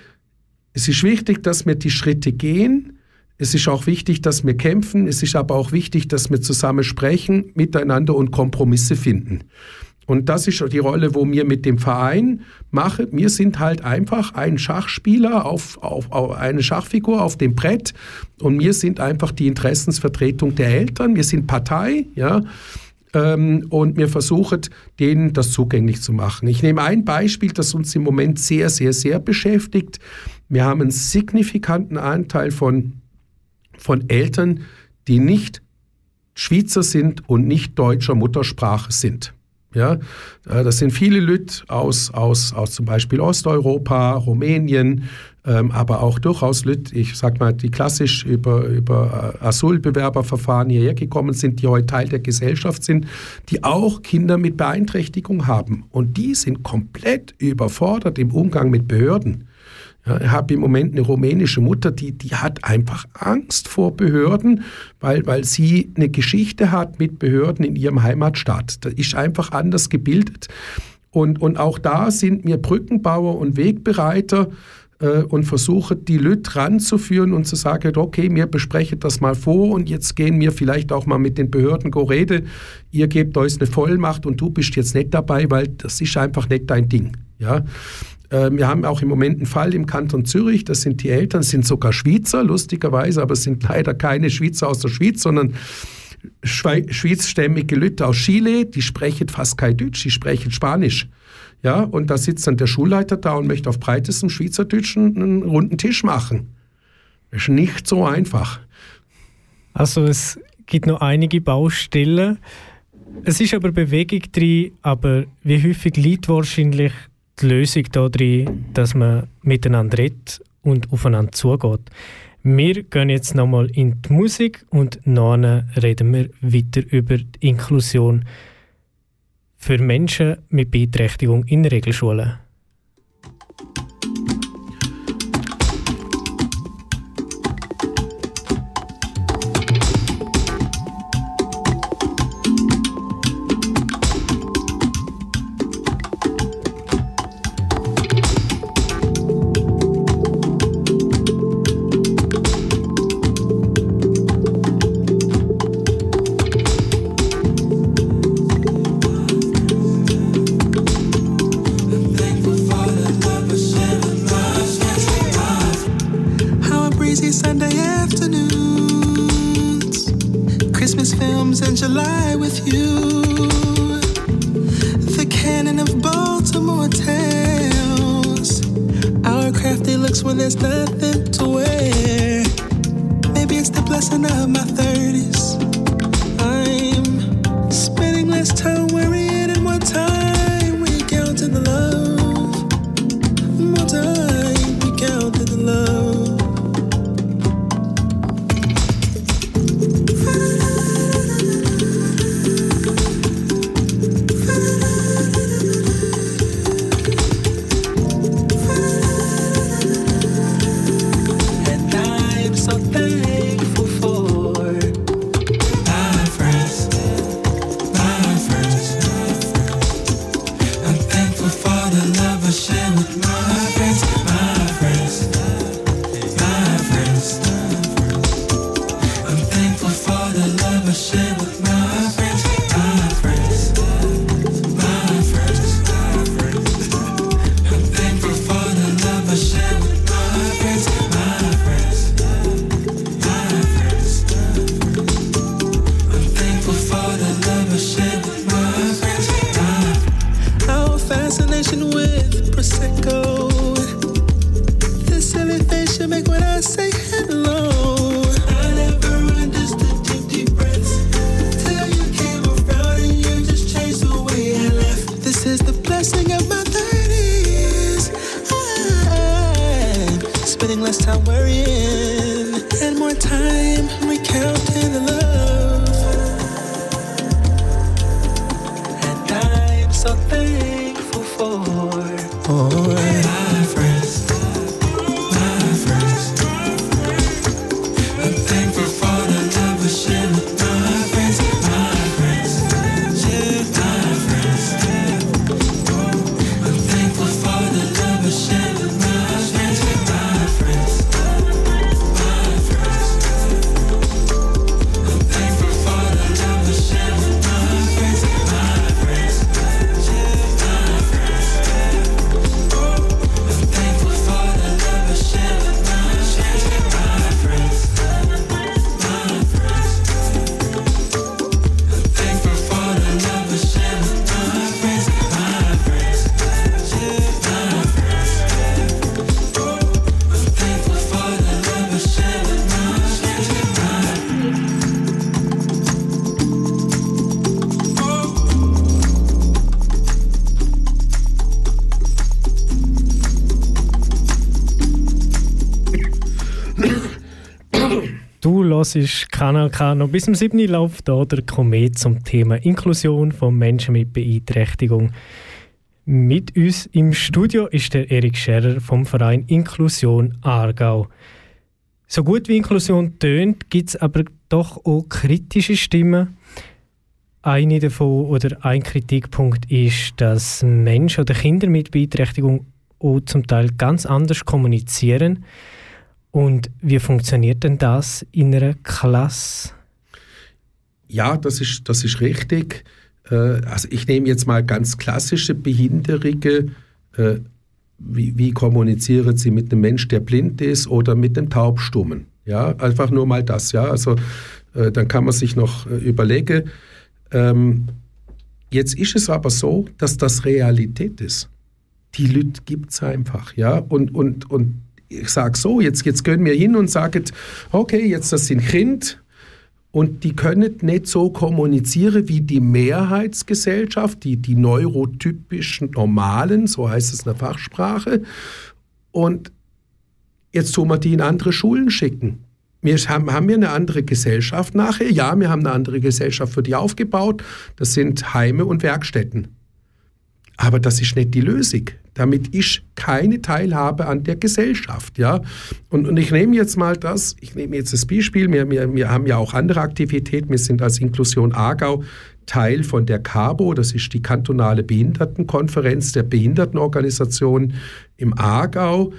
es ist wichtig, dass wir die Schritte gehen, es ist auch wichtig, dass wir kämpfen. Es ist aber auch wichtig, dass wir zusammen sprechen, miteinander und Kompromisse finden. Und das ist die Rolle, wo wir mit dem Verein machen. Wir sind halt einfach ein Schachspieler auf, auf, auf, eine Schachfigur auf dem Brett und wir sind einfach die Interessensvertretung der Eltern. Wir sind Partei, ja. Ähm, und wir versuchen, denen das zugänglich zu machen. Ich nehme ein Beispiel, das uns im Moment sehr, sehr, sehr beschäftigt. Wir haben einen signifikanten Anteil von von Eltern, die nicht Schweizer sind und nicht deutscher Muttersprache sind. Ja, äh, das sind viele Leute aus, aus, aus zum Beispiel Osteuropa, Rumänien, ähm, aber auch durchaus Leute, ich sag mal, die klassisch über, über äh, Asylbewerberverfahren hierher gekommen sind, die heute Teil der Gesellschaft sind, die auch Kinder mit Beeinträchtigung haben. Und die sind komplett überfordert im Umgang mit Behörden. Ja, ich habe im Moment eine rumänische Mutter, die, die hat einfach Angst vor Behörden, weil, weil sie eine Geschichte hat mit Behörden in ihrem Heimatstaat. Da ist einfach anders gebildet. Und, und auch da sind wir Brückenbauer und Wegbereiter äh, und versuchen, die Leute ranzuführen und zu sagen, okay, wir besprechen das mal vor und jetzt gehen wir vielleicht auch mal mit den Behörden go rede. Ihr gebt euch eine Vollmacht und du bist jetzt nicht dabei, weil das ist einfach nicht dein Ding. Ja, wir haben auch im Moment einen Fall im Kanton Zürich, das sind die Eltern, sind sogar Schweizer, lustigerweise, aber es sind leider keine Schweizer aus der Schweiz, sondern schweizstämmige Leute aus Chile, die sprechen fast kein Deutsch, die sprechen Spanisch. Ja, und da sitzt dann der Schulleiter da und möchte auf breitestem Schweizerdeutsch einen runden Tisch machen. Das ist nicht so einfach. Also es gibt noch einige Baustellen. Es ist aber Bewegung drin, aber wie häufig liegt wahrscheinlich die Lösung darin, dass man miteinander redet und aufeinander zugeht. Wir gehen jetzt nochmal in die Musik und nachher reden wir weiter über die Inklusion für Menschen mit Beeinträchtigung in Regelschulen. Das ist Kanal K. Noch bis zum 7. läuft hier der Komet zum Thema Inklusion von Menschen mit Beeinträchtigung. Mit uns im Studio ist der Erik Scherer vom Verein Inklusion Aargau. So gut wie Inklusion tönt, gibt es aber doch auch kritische Stimmen. Eine davon oder ein Kritikpunkt ist, dass Menschen oder Kinder mit Beeinträchtigung auch zum Teil ganz anders kommunizieren. Und wie funktioniert denn das in einer Klasse? Ja, das ist, das ist richtig. Äh, also ich nehme jetzt mal ganz klassische Behinderungen. Äh, wie, wie kommunizieren Sie mit einem Mensch, der blind ist oder mit einem Taubstummen? Ja, einfach nur mal das. Ja, also äh, dann kann man sich noch überlegen. Ähm, jetzt ist es aber so, dass das Realität ist. Die Leute gibt es einfach. Ja, und, und, und ich sage so, jetzt, jetzt gehen wir hin und sagen, okay, jetzt das sind Kind und die können nicht so kommunizieren wie die Mehrheitsgesellschaft, die, die neurotypischen Normalen, so heißt es in der Fachsprache. Und jetzt tun wir die in andere Schulen schicken. Wir haben, haben wir eine andere Gesellschaft nachher? Ja, wir haben eine andere Gesellschaft für die aufgebaut. Das sind Heime und Werkstätten. Aber das ist nicht die Lösung. Damit ich keine Teilhabe an der Gesellschaft. Ja? Und, und ich nehme jetzt mal das, ich nehme jetzt das Beispiel, wir, wir, wir haben ja auch andere Aktivitäten. Wir sind als Inklusion Aargau Teil von der CABO, das ist die kantonale Behindertenkonferenz der Behindertenorganisation im Aargau.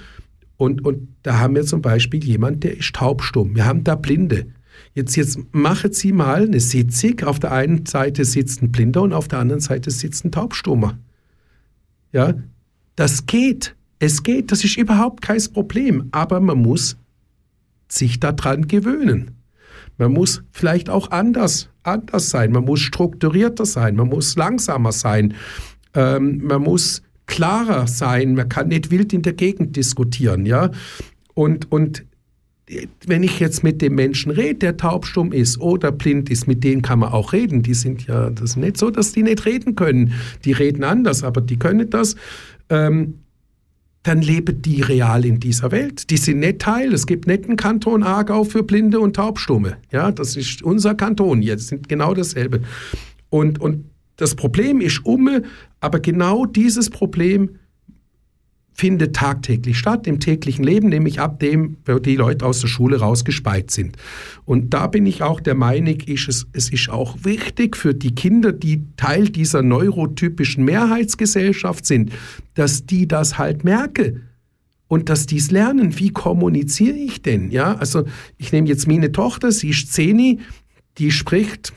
Und, und da haben wir zum Beispiel jemand, der ist taubstumm. Wir haben da Blinde. Jetzt, jetzt machen Sie mal eine Sitzung. Auf der einen Seite sitzt ein Blinder und auf der anderen Seite sitzt ein Taubstummer. Ja, das geht. Es geht. Das ist überhaupt kein Problem. Aber man muss sich daran gewöhnen. Man muss vielleicht auch anders, anders sein. Man muss strukturierter sein. Man muss langsamer sein. Ähm, man muss klarer sein. Man kann nicht wild in der Gegend diskutieren. Ja? Und, und wenn ich jetzt mit dem Menschen rede, der taubstumm ist oder blind ist, mit denen kann man auch reden. Die sind ja, das ist nicht so, dass die nicht reden können. Die reden anders, aber die können das. Ähm, dann leben die real in dieser Welt. Die sind nicht Teil. Es gibt nicht einen Kanton Aargau für Blinde und Taubstumme. Ja, das ist unser Kanton jetzt, sind genau dasselbe. Und, und das Problem ist um, aber genau dieses Problem findet tagtäglich statt, im täglichen Leben, nämlich ab dem, wo die Leute aus der Schule rausgespeit sind. Und da bin ich auch der Meinung, ist es, es ist auch wichtig für die Kinder, die Teil dieser neurotypischen Mehrheitsgesellschaft sind, dass die das halt merken und dass die es lernen. Wie kommuniziere ich denn? Ja, also ich nehme jetzt meine Tochter, sie ist Zeni, die spricht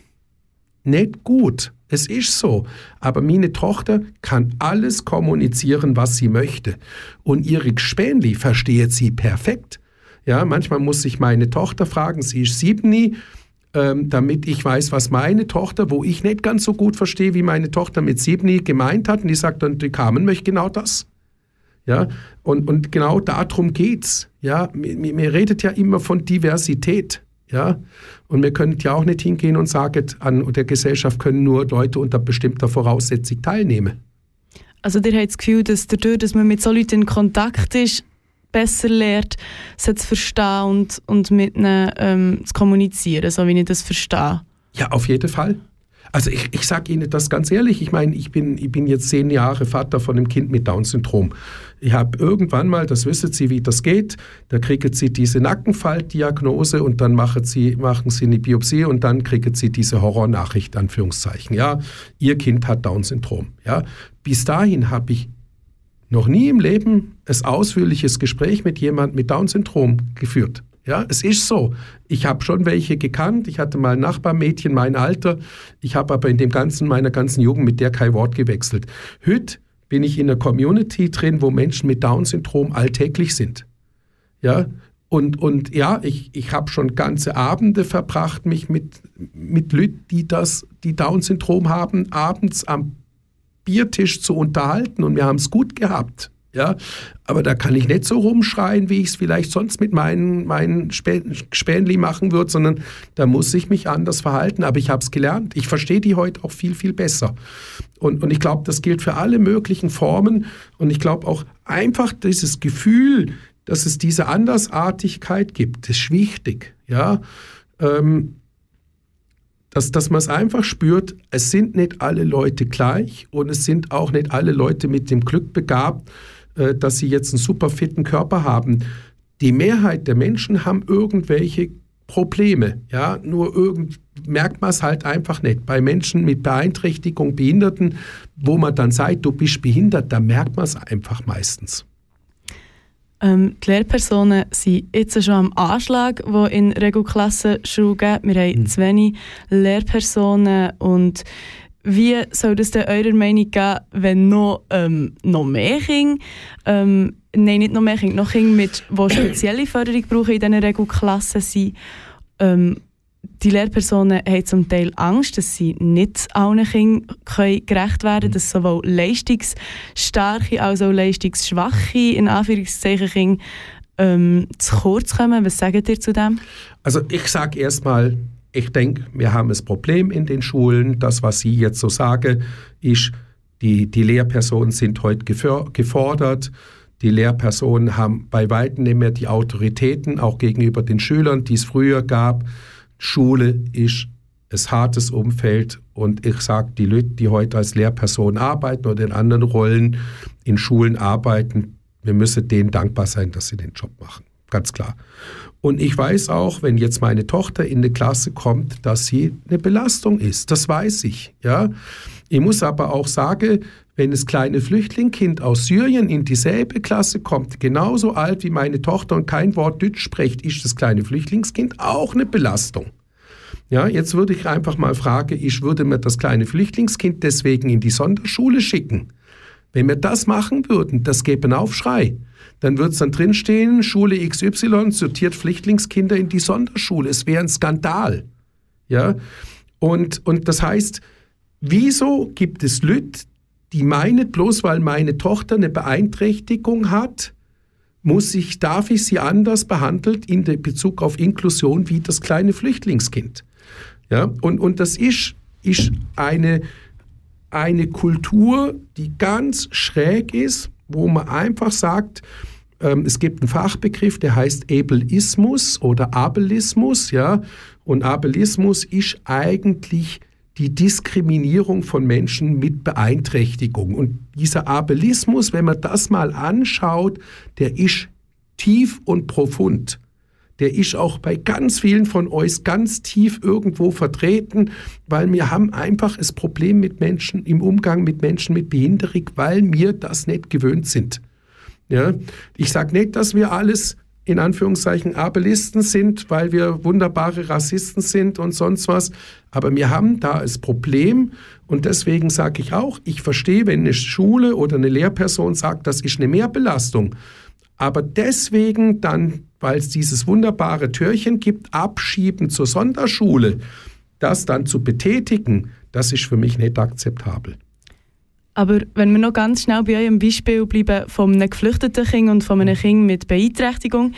nicht gut. Es ist so. Aber meine Tochter kann alles kommunizieren, was sie möchte. Und ihre Gespänli versteht sie perfekt. Ja, manchmal muss ich meine Tochter fragen, sie ist sieben, ähm, damit ich weiß, was meine Tochter, wo ich nicht ganz so gut verstehe, wie meine Tochter mit sieben gemeint hat. Und die sagt dann, die Carmen möchte genau das. Ja, und, und genau darum geht's. Ja, mir, mir redet ja immer von Diversität. Ja? Und wir können ja auch nicht hingehen und sagen, an der Gesellschaft können nur Leute unter bestimmter Voraussetzung teilnehmen. Also ihr habt das Gefühl, dass dadurch, dass man mit so Leuten in Kontakt ist, besser lernt, sie zu verstehen und, und mit ihnen ähm, zu kommunizieren, so wie ich das verstehe? Ja, auf jeden Fall. Also ich, ich sage Ihnen das ganz ehrlich, ich meine, ich bin, ich bin jetzt zehn Jahre Vater von einem Kind mit Down-Syndrom. Ich habe irgendwann mal, das wissen Sie, wie das geht, da kriegen Sie diese Nackenfaltdiagnose und dann machen Sie, machen Sie eine Biopsie und dann kriegen Sie diese Horrornachricht, Anführungszeichen. Ja, Ihr Kind hat Down-Syndrom. Ja, bis dahin habe ich noch nie im Leben ein ausführliches Gespräch mit jemandem mit Down-Syndrom geführt. Ja, es ist so. Ich habe schon welche gekannt. Ich hatte mal ein Nachbarmädchen, mein Alter. Ich habe aber in dem ganzen, meiner ganzen Jugend mit der kein Wort gewechselt. Heute bin ich in einer Community drin, wo Menschen mit Down-Syndrom alltäglich sind. Ja, und, und ja, ich, ich habe schon ganze Abende verbracht, mich mit, mit Leuten, die die Down-Syndrom haben, abends am Biertisch zu unterhalten und wir haben es gut gehabt. Ja, aber da kann ich nicht so rumschreien, wie ich es vielleicht sonst mit meinen, meinen Spänli machen würde, sondern da muss ich mich anders verhalten. Aber ich habe es gelernt. Ich verstehe die heute auch viel, viel besser. Und, und ich glaube, das gilt für alle möglichen Formen. Und ich glaube auch einfach dieses Gefühl, dass es diese Andersartigkeit gibt, ist wichtig. Ja, ähm, dass, dass man es einfach spürt, es sind nicht alle Leute gleich und es sind auch nicht alle Leute mit dem Glück begabt, dass sie jetzt einen super fitten Körper haben. Die Mehrheit der Menschen haben irgendwelche Probleme. Ja, nur irgend, merkt man es halt einfach nicht. Bei Menschen mit Beeinträchtigung, Behinderten, wo man dann sagt, du bist behindert, da merkt man es einfach meistens. Ähm, die Lehrpersonen sind jetzt schon am Anschlag, die in Regelklassen Schule geben. Wir haben mhm. zu wenig Lehrpersonen und wie soll das denn eurer Meinung gehen, wenn noch, ähm, noch mehr Kinder, ähm, nein, nicht noch mehr Kinder, noch Kinder, mit, die spezielle Förderung brauchen in diesen Regelklassen sind, ähm, die Lehrpersonen haben zum Teil Angst, dass sie nicht allen Kindern gerecht werden können, dass sowohl leistungsstarke als auch leistungsschwache, in Anführungszeichen, Kinder ähm, zu kurz kommen. Was sagt ihr zu dem? Also ich sage erstmal, ich denke, wir haben das Problem in den Schulen. Das, was Sie jetzt so sagen, ist, die, die Lehrpersonen sind heute gefordert. Die Lehrpersonen haben bei weitem nicht mehr die Autoritäten, auch gegenüber den Schülern, die es früher gab. Schule ist ein hartes Umfeld und ich sage, die Leute, die heute als Lehrperson arbeiten oder in anderen Rollen in Schulen arbeiten, wir müssen denen dankbar sein, dass sie den Job machen. Ganz klar. Und ich weiß auch, wenn jetzt meine Tochter in eine Klasse kommt, dass sie eine Belastung ist. Das weiß ich. Ja? Ich muss aber auch sagen, wenn das kleine Flüchtlingskind aus Syrien in dieselbe Klasse kommt, genauso alt wie meine Tochter und kein Wort Deutsch spricht, ist das kleine Flüchtlingskind auch eine Belastung. Ja, jetzt würde ich einfach mal fragen, ich würde mir das kleine Flüchtlingskind deswegen in die Sonderschule schicken. Wenn wir das machen würden, das gäbe einen Aufschrei. Dann würde es dann drinstehen, Schule XY sortiert Flüchtlingskinder in die Sonderschule. Es wäre ein Skandal. Ja? Und, und das heißt, wieso gibt es Leute, die meinen, bloß weil meine Tochter eine Beeinträchtigung hat, muss ich, darf ich sie anders behandelt in Bezug auf Inklusion wie das kleine Flüchtlingskind. Ja, und, und das ist, ist eine, eine Kultur, die ganz schräg ist, wo man einfach sagt, ähm, es gibt einen Fachbegriff, der heißt Ableismus oder Abelismus, ja, und Abelismus ist eigentlich die Diskriminierung von Menschen mit Beeinträchtigung. Und dieser Abelismus, wenn man das mal anschaut, der ist tief und profund der ist auch bei ganz vielen von euch ganz tief irgendwo vertreten, weil wir haben einfach das Problem mit Menschen im Umgang mit Menschen mit Behinderung, weil wir das nicht gewöhnt sind. Ja? Ich sage nicht, dass wir alles in Anführungszeichen Abelisten sind, weil wir wunderbare Rassisten sind und sonst was. Aber wir haben da das Problem und deswegen sage ich auch, ich verstehe, wenn eine Schule oder eine Lehrperson sagt, das ist eine Mehrbelastung. Aber deswegen dann weil es dieses wunderbare Türchen gibt, abschieben zur Sonderschule, das dann zu betätigen, das ist für mich nicht akzeptabel. Aber wenn wir noch ganz schnell bei eurem Beispiel bleiben von einem geflüchteten Kind und von einem Kind mit Beeinträchtigung.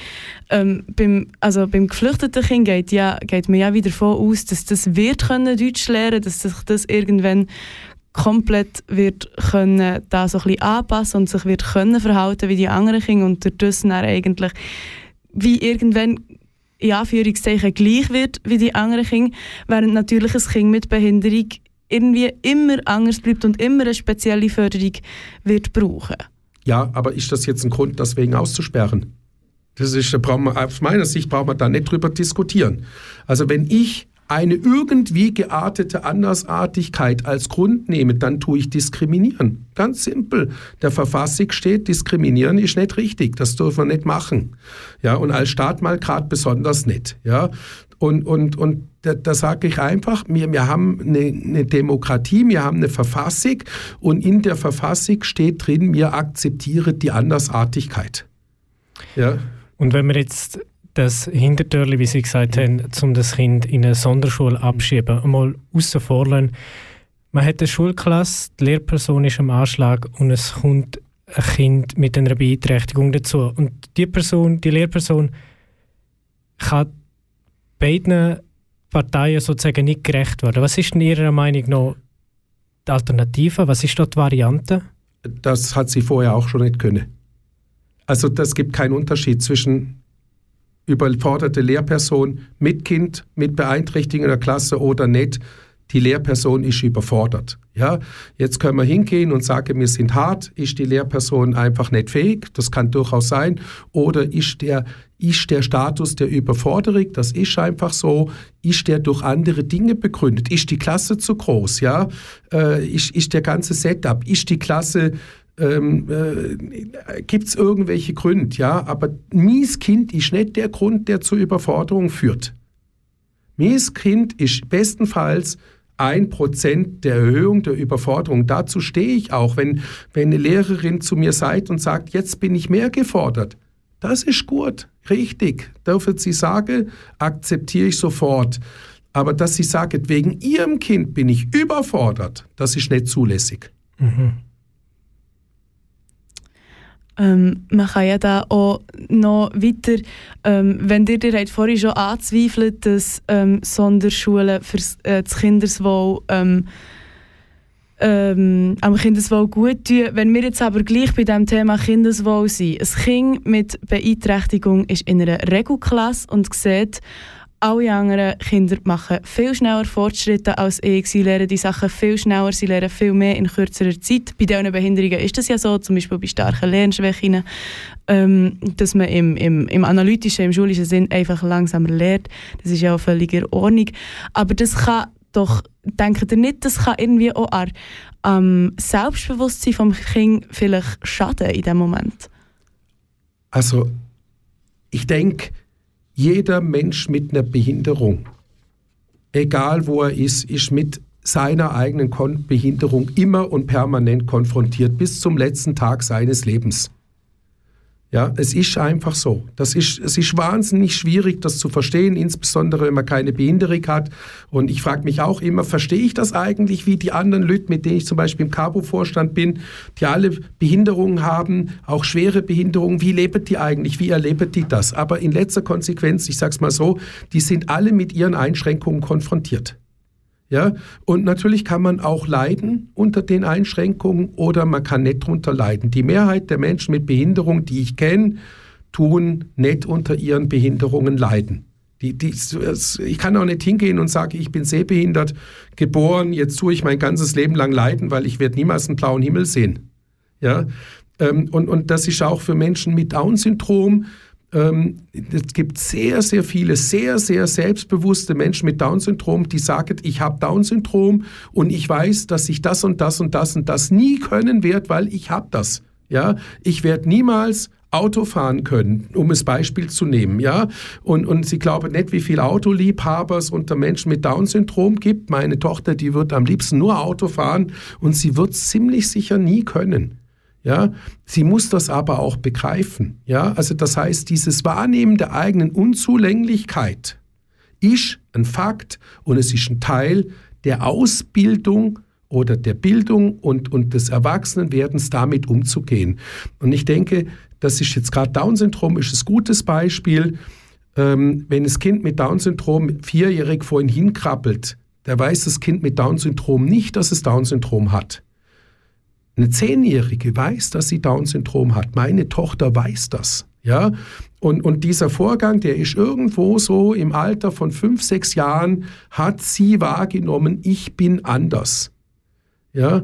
Ähm, beim, also beim geflüchteten Kind geht, ja, geht man ja wieder davon aus, dass das wird können Deutsch lernen, dass sich das irgendwann komplett wird können da so ein bisschen anpassen und sich wird können verhalten wie die anderen Kinder und durch dann eigentlich wie irgendwann in Anführungszeichen gleich wird wie die anderen Kinder, während natürlich ein Kind mit Behinderung irgendwie immer anders bleibt und immer eine spezielle Förderung wird brauchen. Ja, aber ist das jetzt ein Grund, deswegen auszusperren? Das ist, da man, aus meiner Sicht braucht man da nicht drüber diskutieren. Also wenn ich eine irgendwie geartete Andersartigkeit als Grund nehme, dann tue ich diskriminieren. Ganz simpel. Der Verfassung steht, diskriminieren ist nicht richtig. Das dürfen wir nicht machen. Ja, und als Staat mal gerade besonders nicht. Ja, und, und, und da, da sage ich einfach, wir, wir haben eine, eine, Demokratie, wir haben eine Verfassung und in der Verfassung steht drin, wir akzeptieren die Andersartigkeit. Ja. Und wenn wir jetzt das Hintertürli, wie Sie gesagt haben, um das Kind in eine Sonderschule abschieben, einmal außen vor Man hat eine Schulklasse, die Lehrperson ist am Anschlag und es kommt ein Kind mit einer Beeinträchtigung dazu. Und die Person, die Lehrperson, kann beiden Parteien sozusagen nicht gerecht werden. Was ist in Ihrer Meinung noch die Alternative? Was ist dort die Variante? Das hat sie vorher auch schon nicht können. Also das gibt keinen Unterschied zwischen überforderte Lehrperson mit Kind, mit Beeinträchtigung in der Klasse oder nicht, die Lehrperson ist überfordert. Ja, jetzt können wir hingehen und sagen, wir sind hart, ist die Lehrperson einfach nicht fähig, das kann durchaus sein, oder ist der, ist der Status der Überforderung, das ist einfach so, ist der durch andere Dinge begründet, ist die Klasse zu groß, ja, äh, ist, ist der ganze Setup, ist die Klasse ähm, äh, gibt es irgendwelche Gründe, ja, aber mies Kind ist nicht der Grund, der zur Überforderung führt. Mies Kind ist bestenfalls ein Prozent der Erhöhung der Überforderung. Dazu stehe ich auch, wenn, wenn eine Lehrerin zu mir sagt und sagt, jetzt bin ich mehr gefordert. Das ist gut, richtig. Dürfen Sie sagen, akzeptiere ich sofort. Aber dass Sie sagen, wegen Ihrem Kind bin ich überfordert, das ist nicht zulässig. Mhm. Ähm, man kann ja da auch noch weiter, ähm, wenn ihr dir vorhin schon anzweifelt, dass ähm, Sonderschulen für äh, das Kindeswohl ähm, ähm, am Kindeswohl gut tun. Wenn wir jetzt aber gleich bei dem Thema Kindeswohl sind, ein Kind mit Beeinträchtigung ist in einer Regelklasse und sieht, alle anderen Kinder machen viel schneller Fortschritte als ich. Sie lernen die Sachen viel schneller, sie lernen viel mehr in kürzerer Zeit. Bei diesen Behinderungen ist das ja so, zum Beispiel bei starken Lernschwächen, ähm, dass man im, im, im analytischen, im schulischen Sinn einfach langsamer lernt. Das ist ja auch völlig in Ordnung. Aber das kann doch, denkt ihr nicht, das kann irgendwie auch am ähm, Selbstbewusstsein des Kindes vielleicht schaden in dem Moment? Also, ich denke, jeder Mensch mit einer Behinderung, egal wo er ist, ist mit seiner eigenen Behinderung immer und permanent konfrontiert bis zum letzten Tag seines Lebens. Ja, es ist einfach so. Das ist, es ist wahnsinnig schwierig, das zu verstehen, insbesondere wenn man keine Behinderung hat. Und ich frage mich auch immer, verstehe ich das eigentlich, wie die anderen Leute, mit denen ich zum Beispiel im Cabo-Vorstand bin, die alle Behinderungen haben, auch schwere Behinderungen, wie leben die eigentlich, wie erleben die das? Aber in letzter Konsequenz, ich sage es mal so, die sind alle mit ihren Einschränkungen konfrontiert. Ja? Und natürlich kann man auch leiden unter den Einschränkungen oder man kann nicht drunter leiden. Die Mehrheit der Menschen mit Behinderung, die ich kenne, tun nicht unter ihren Behinderungen leiden. Die, die, ich kann auch nicht hingehen und sagen, ich bin sehbehindert geboren, jetzt tue ich mein ganzes Leben lang leiden, weil ich werde niemals einen blauen Himmel sehen. Ja? Ähm, und, und das ist auch für Menschen mit Down-Syndrom es gibt sehr, sehr viele, sehr, sehr selbstbewusste Menschen mit Down-Syndrom, die sagen, ich habe Down-Syndrom und ich weiß, dass ich das und das und das und das nie können werde, weil ich habe das. Ja, ich werde niemals Auto fahren können, um es Beispiel zu nehmen, ja. Und, und sie glauben nicht, wie viel Autoliebhaber es unter Menschen mit Down-Syndrom gibt. Meine Tochter, die wird am liebsten nur Auto fahren und sie wird ziemlich sicher nie können. Ja, sie muss das aber auch begreifen. Ja, also das heißt, dieses Wahrnehmen der eigenen Unzulänglichkeit ist ein Fakt und es ist ein Teil der Ausbildung oder der Bildung und, und des Erwachsenenwerdens damit umzugehen. Und ich denke, das ist jetzt gerade Down-Syndrom, ist ein gutes Beispiel. Ähm, wenn das Kind mit Down-Syndrom vierjährig vorhin hinkrabbelt, der weiß das Kind mit Down-Syndrom nicht, dass es Down-Syndrom hat. Eine Zehnjährige weiß, dass sie Down-Syndrom hat. Meine Tochter weiß das. Ja? Und, und dieser Vorgang, der ist irgendwo so im Alter von fünf, sechs Jahren, hat sie wahrgenommen, ich bin anders. Ja?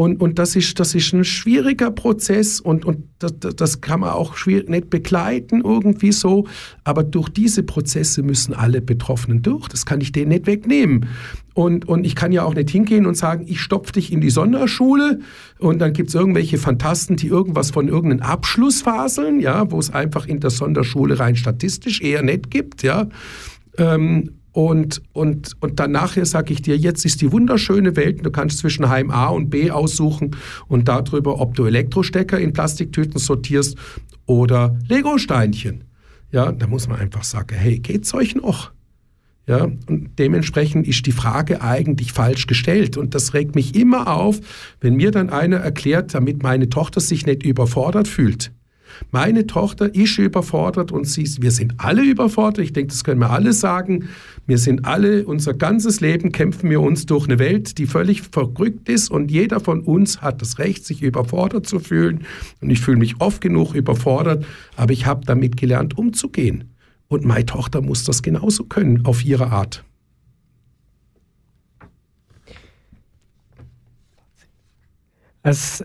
Und, und das, ist, das ist ein schwieriger Prozess und, und das, das kann man auch nicht begleiten irgendwie so. Aber durch diese Prozesse müssen alle Betroffenen durch. Das kann ich denen nicht wegnehmen. Und, und ich kann ja auch nicht hingehen und sagen, ich stopfe dich in die Sonderschule und dann gibt es irgendwelche Fantasten, die irgendwas von irgendeinem Abschluss faseln, ja, wo es einfach in der Sonderschule rein statistisch eher nicht gibt, ja. Ähm, und, und, und dann nachher sage ich dir, jetzt ist die wunderschöne Welt, du kannst zwischen Heim A und B aussuchen und darüber, ob du Elektrostecker in Plastiktüten sortierst oder Lego-Steinchen. Ja, da muss man einfach sagen, hey, geht's euch noch? Ja, und dementsprechend ist die Frage eigentlich falsch gestellt. Und das regt mich immer auf, wenn mir dann einer erklärt, damit meine Tochter sich nicht überfordert fühlt. Meine Tochter ist überfordert und sie, wir sind alle überfordert. Ich denke, das können wir alle sagen. Wir sind alle, unser ganzes Leben kämpfen wir uns durch eine Welt, die völlig verrückt ist und jeder von uns hat das Recht, sich überfordert zu fühlen. Und ich fühle mich oft genug überfordert, aber ich habe damit gelernt, umzugehen. Und meine Tochter muss das genauso können, auf ihre Art. Es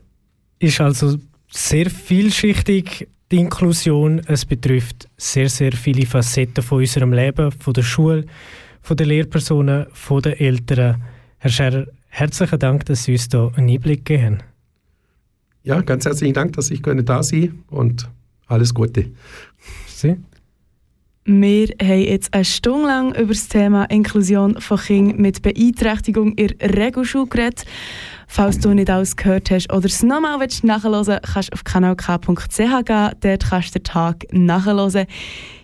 ist also sehr vielschichtig, die Inklusion. Es betrifft sehr, sehr viele Facetten von unserem Leben, von der Schule, von den Lehrpersonen, von den Eltern. Herr Scherer, herzlichen Dank, dass Sie uns hier einen Einblick gegeben haben. Ja, ganz herzlichen Dank, dass ich da sein und alles Gute. Sie? Wir haben jetzt eine Stunde lang über das Thema Inklusion von Kindern mit Beeinträchtigung in der Regelschule geredet. Falls du nicht alles gehört hast oder es nochmal nachhören willst, kannst du auf kanalk.ch gehen. Dort kannst du den Tag nachhören.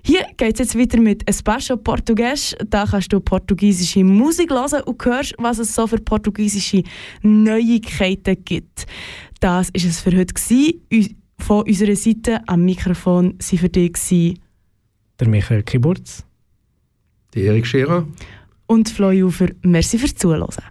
Hier geht es jetzt weiter mit Espaço Português. Da kannst du portugiesische Musik hören und hörst, was es so für portugiesische Neuigkeiten gibt. Das war es für heute. Gewesen. Von unserer Seite am Mikrofon waren für dich der Michael Kiburz, der Erik Scherer und Flo Jufer. Merci fürs Zuhören.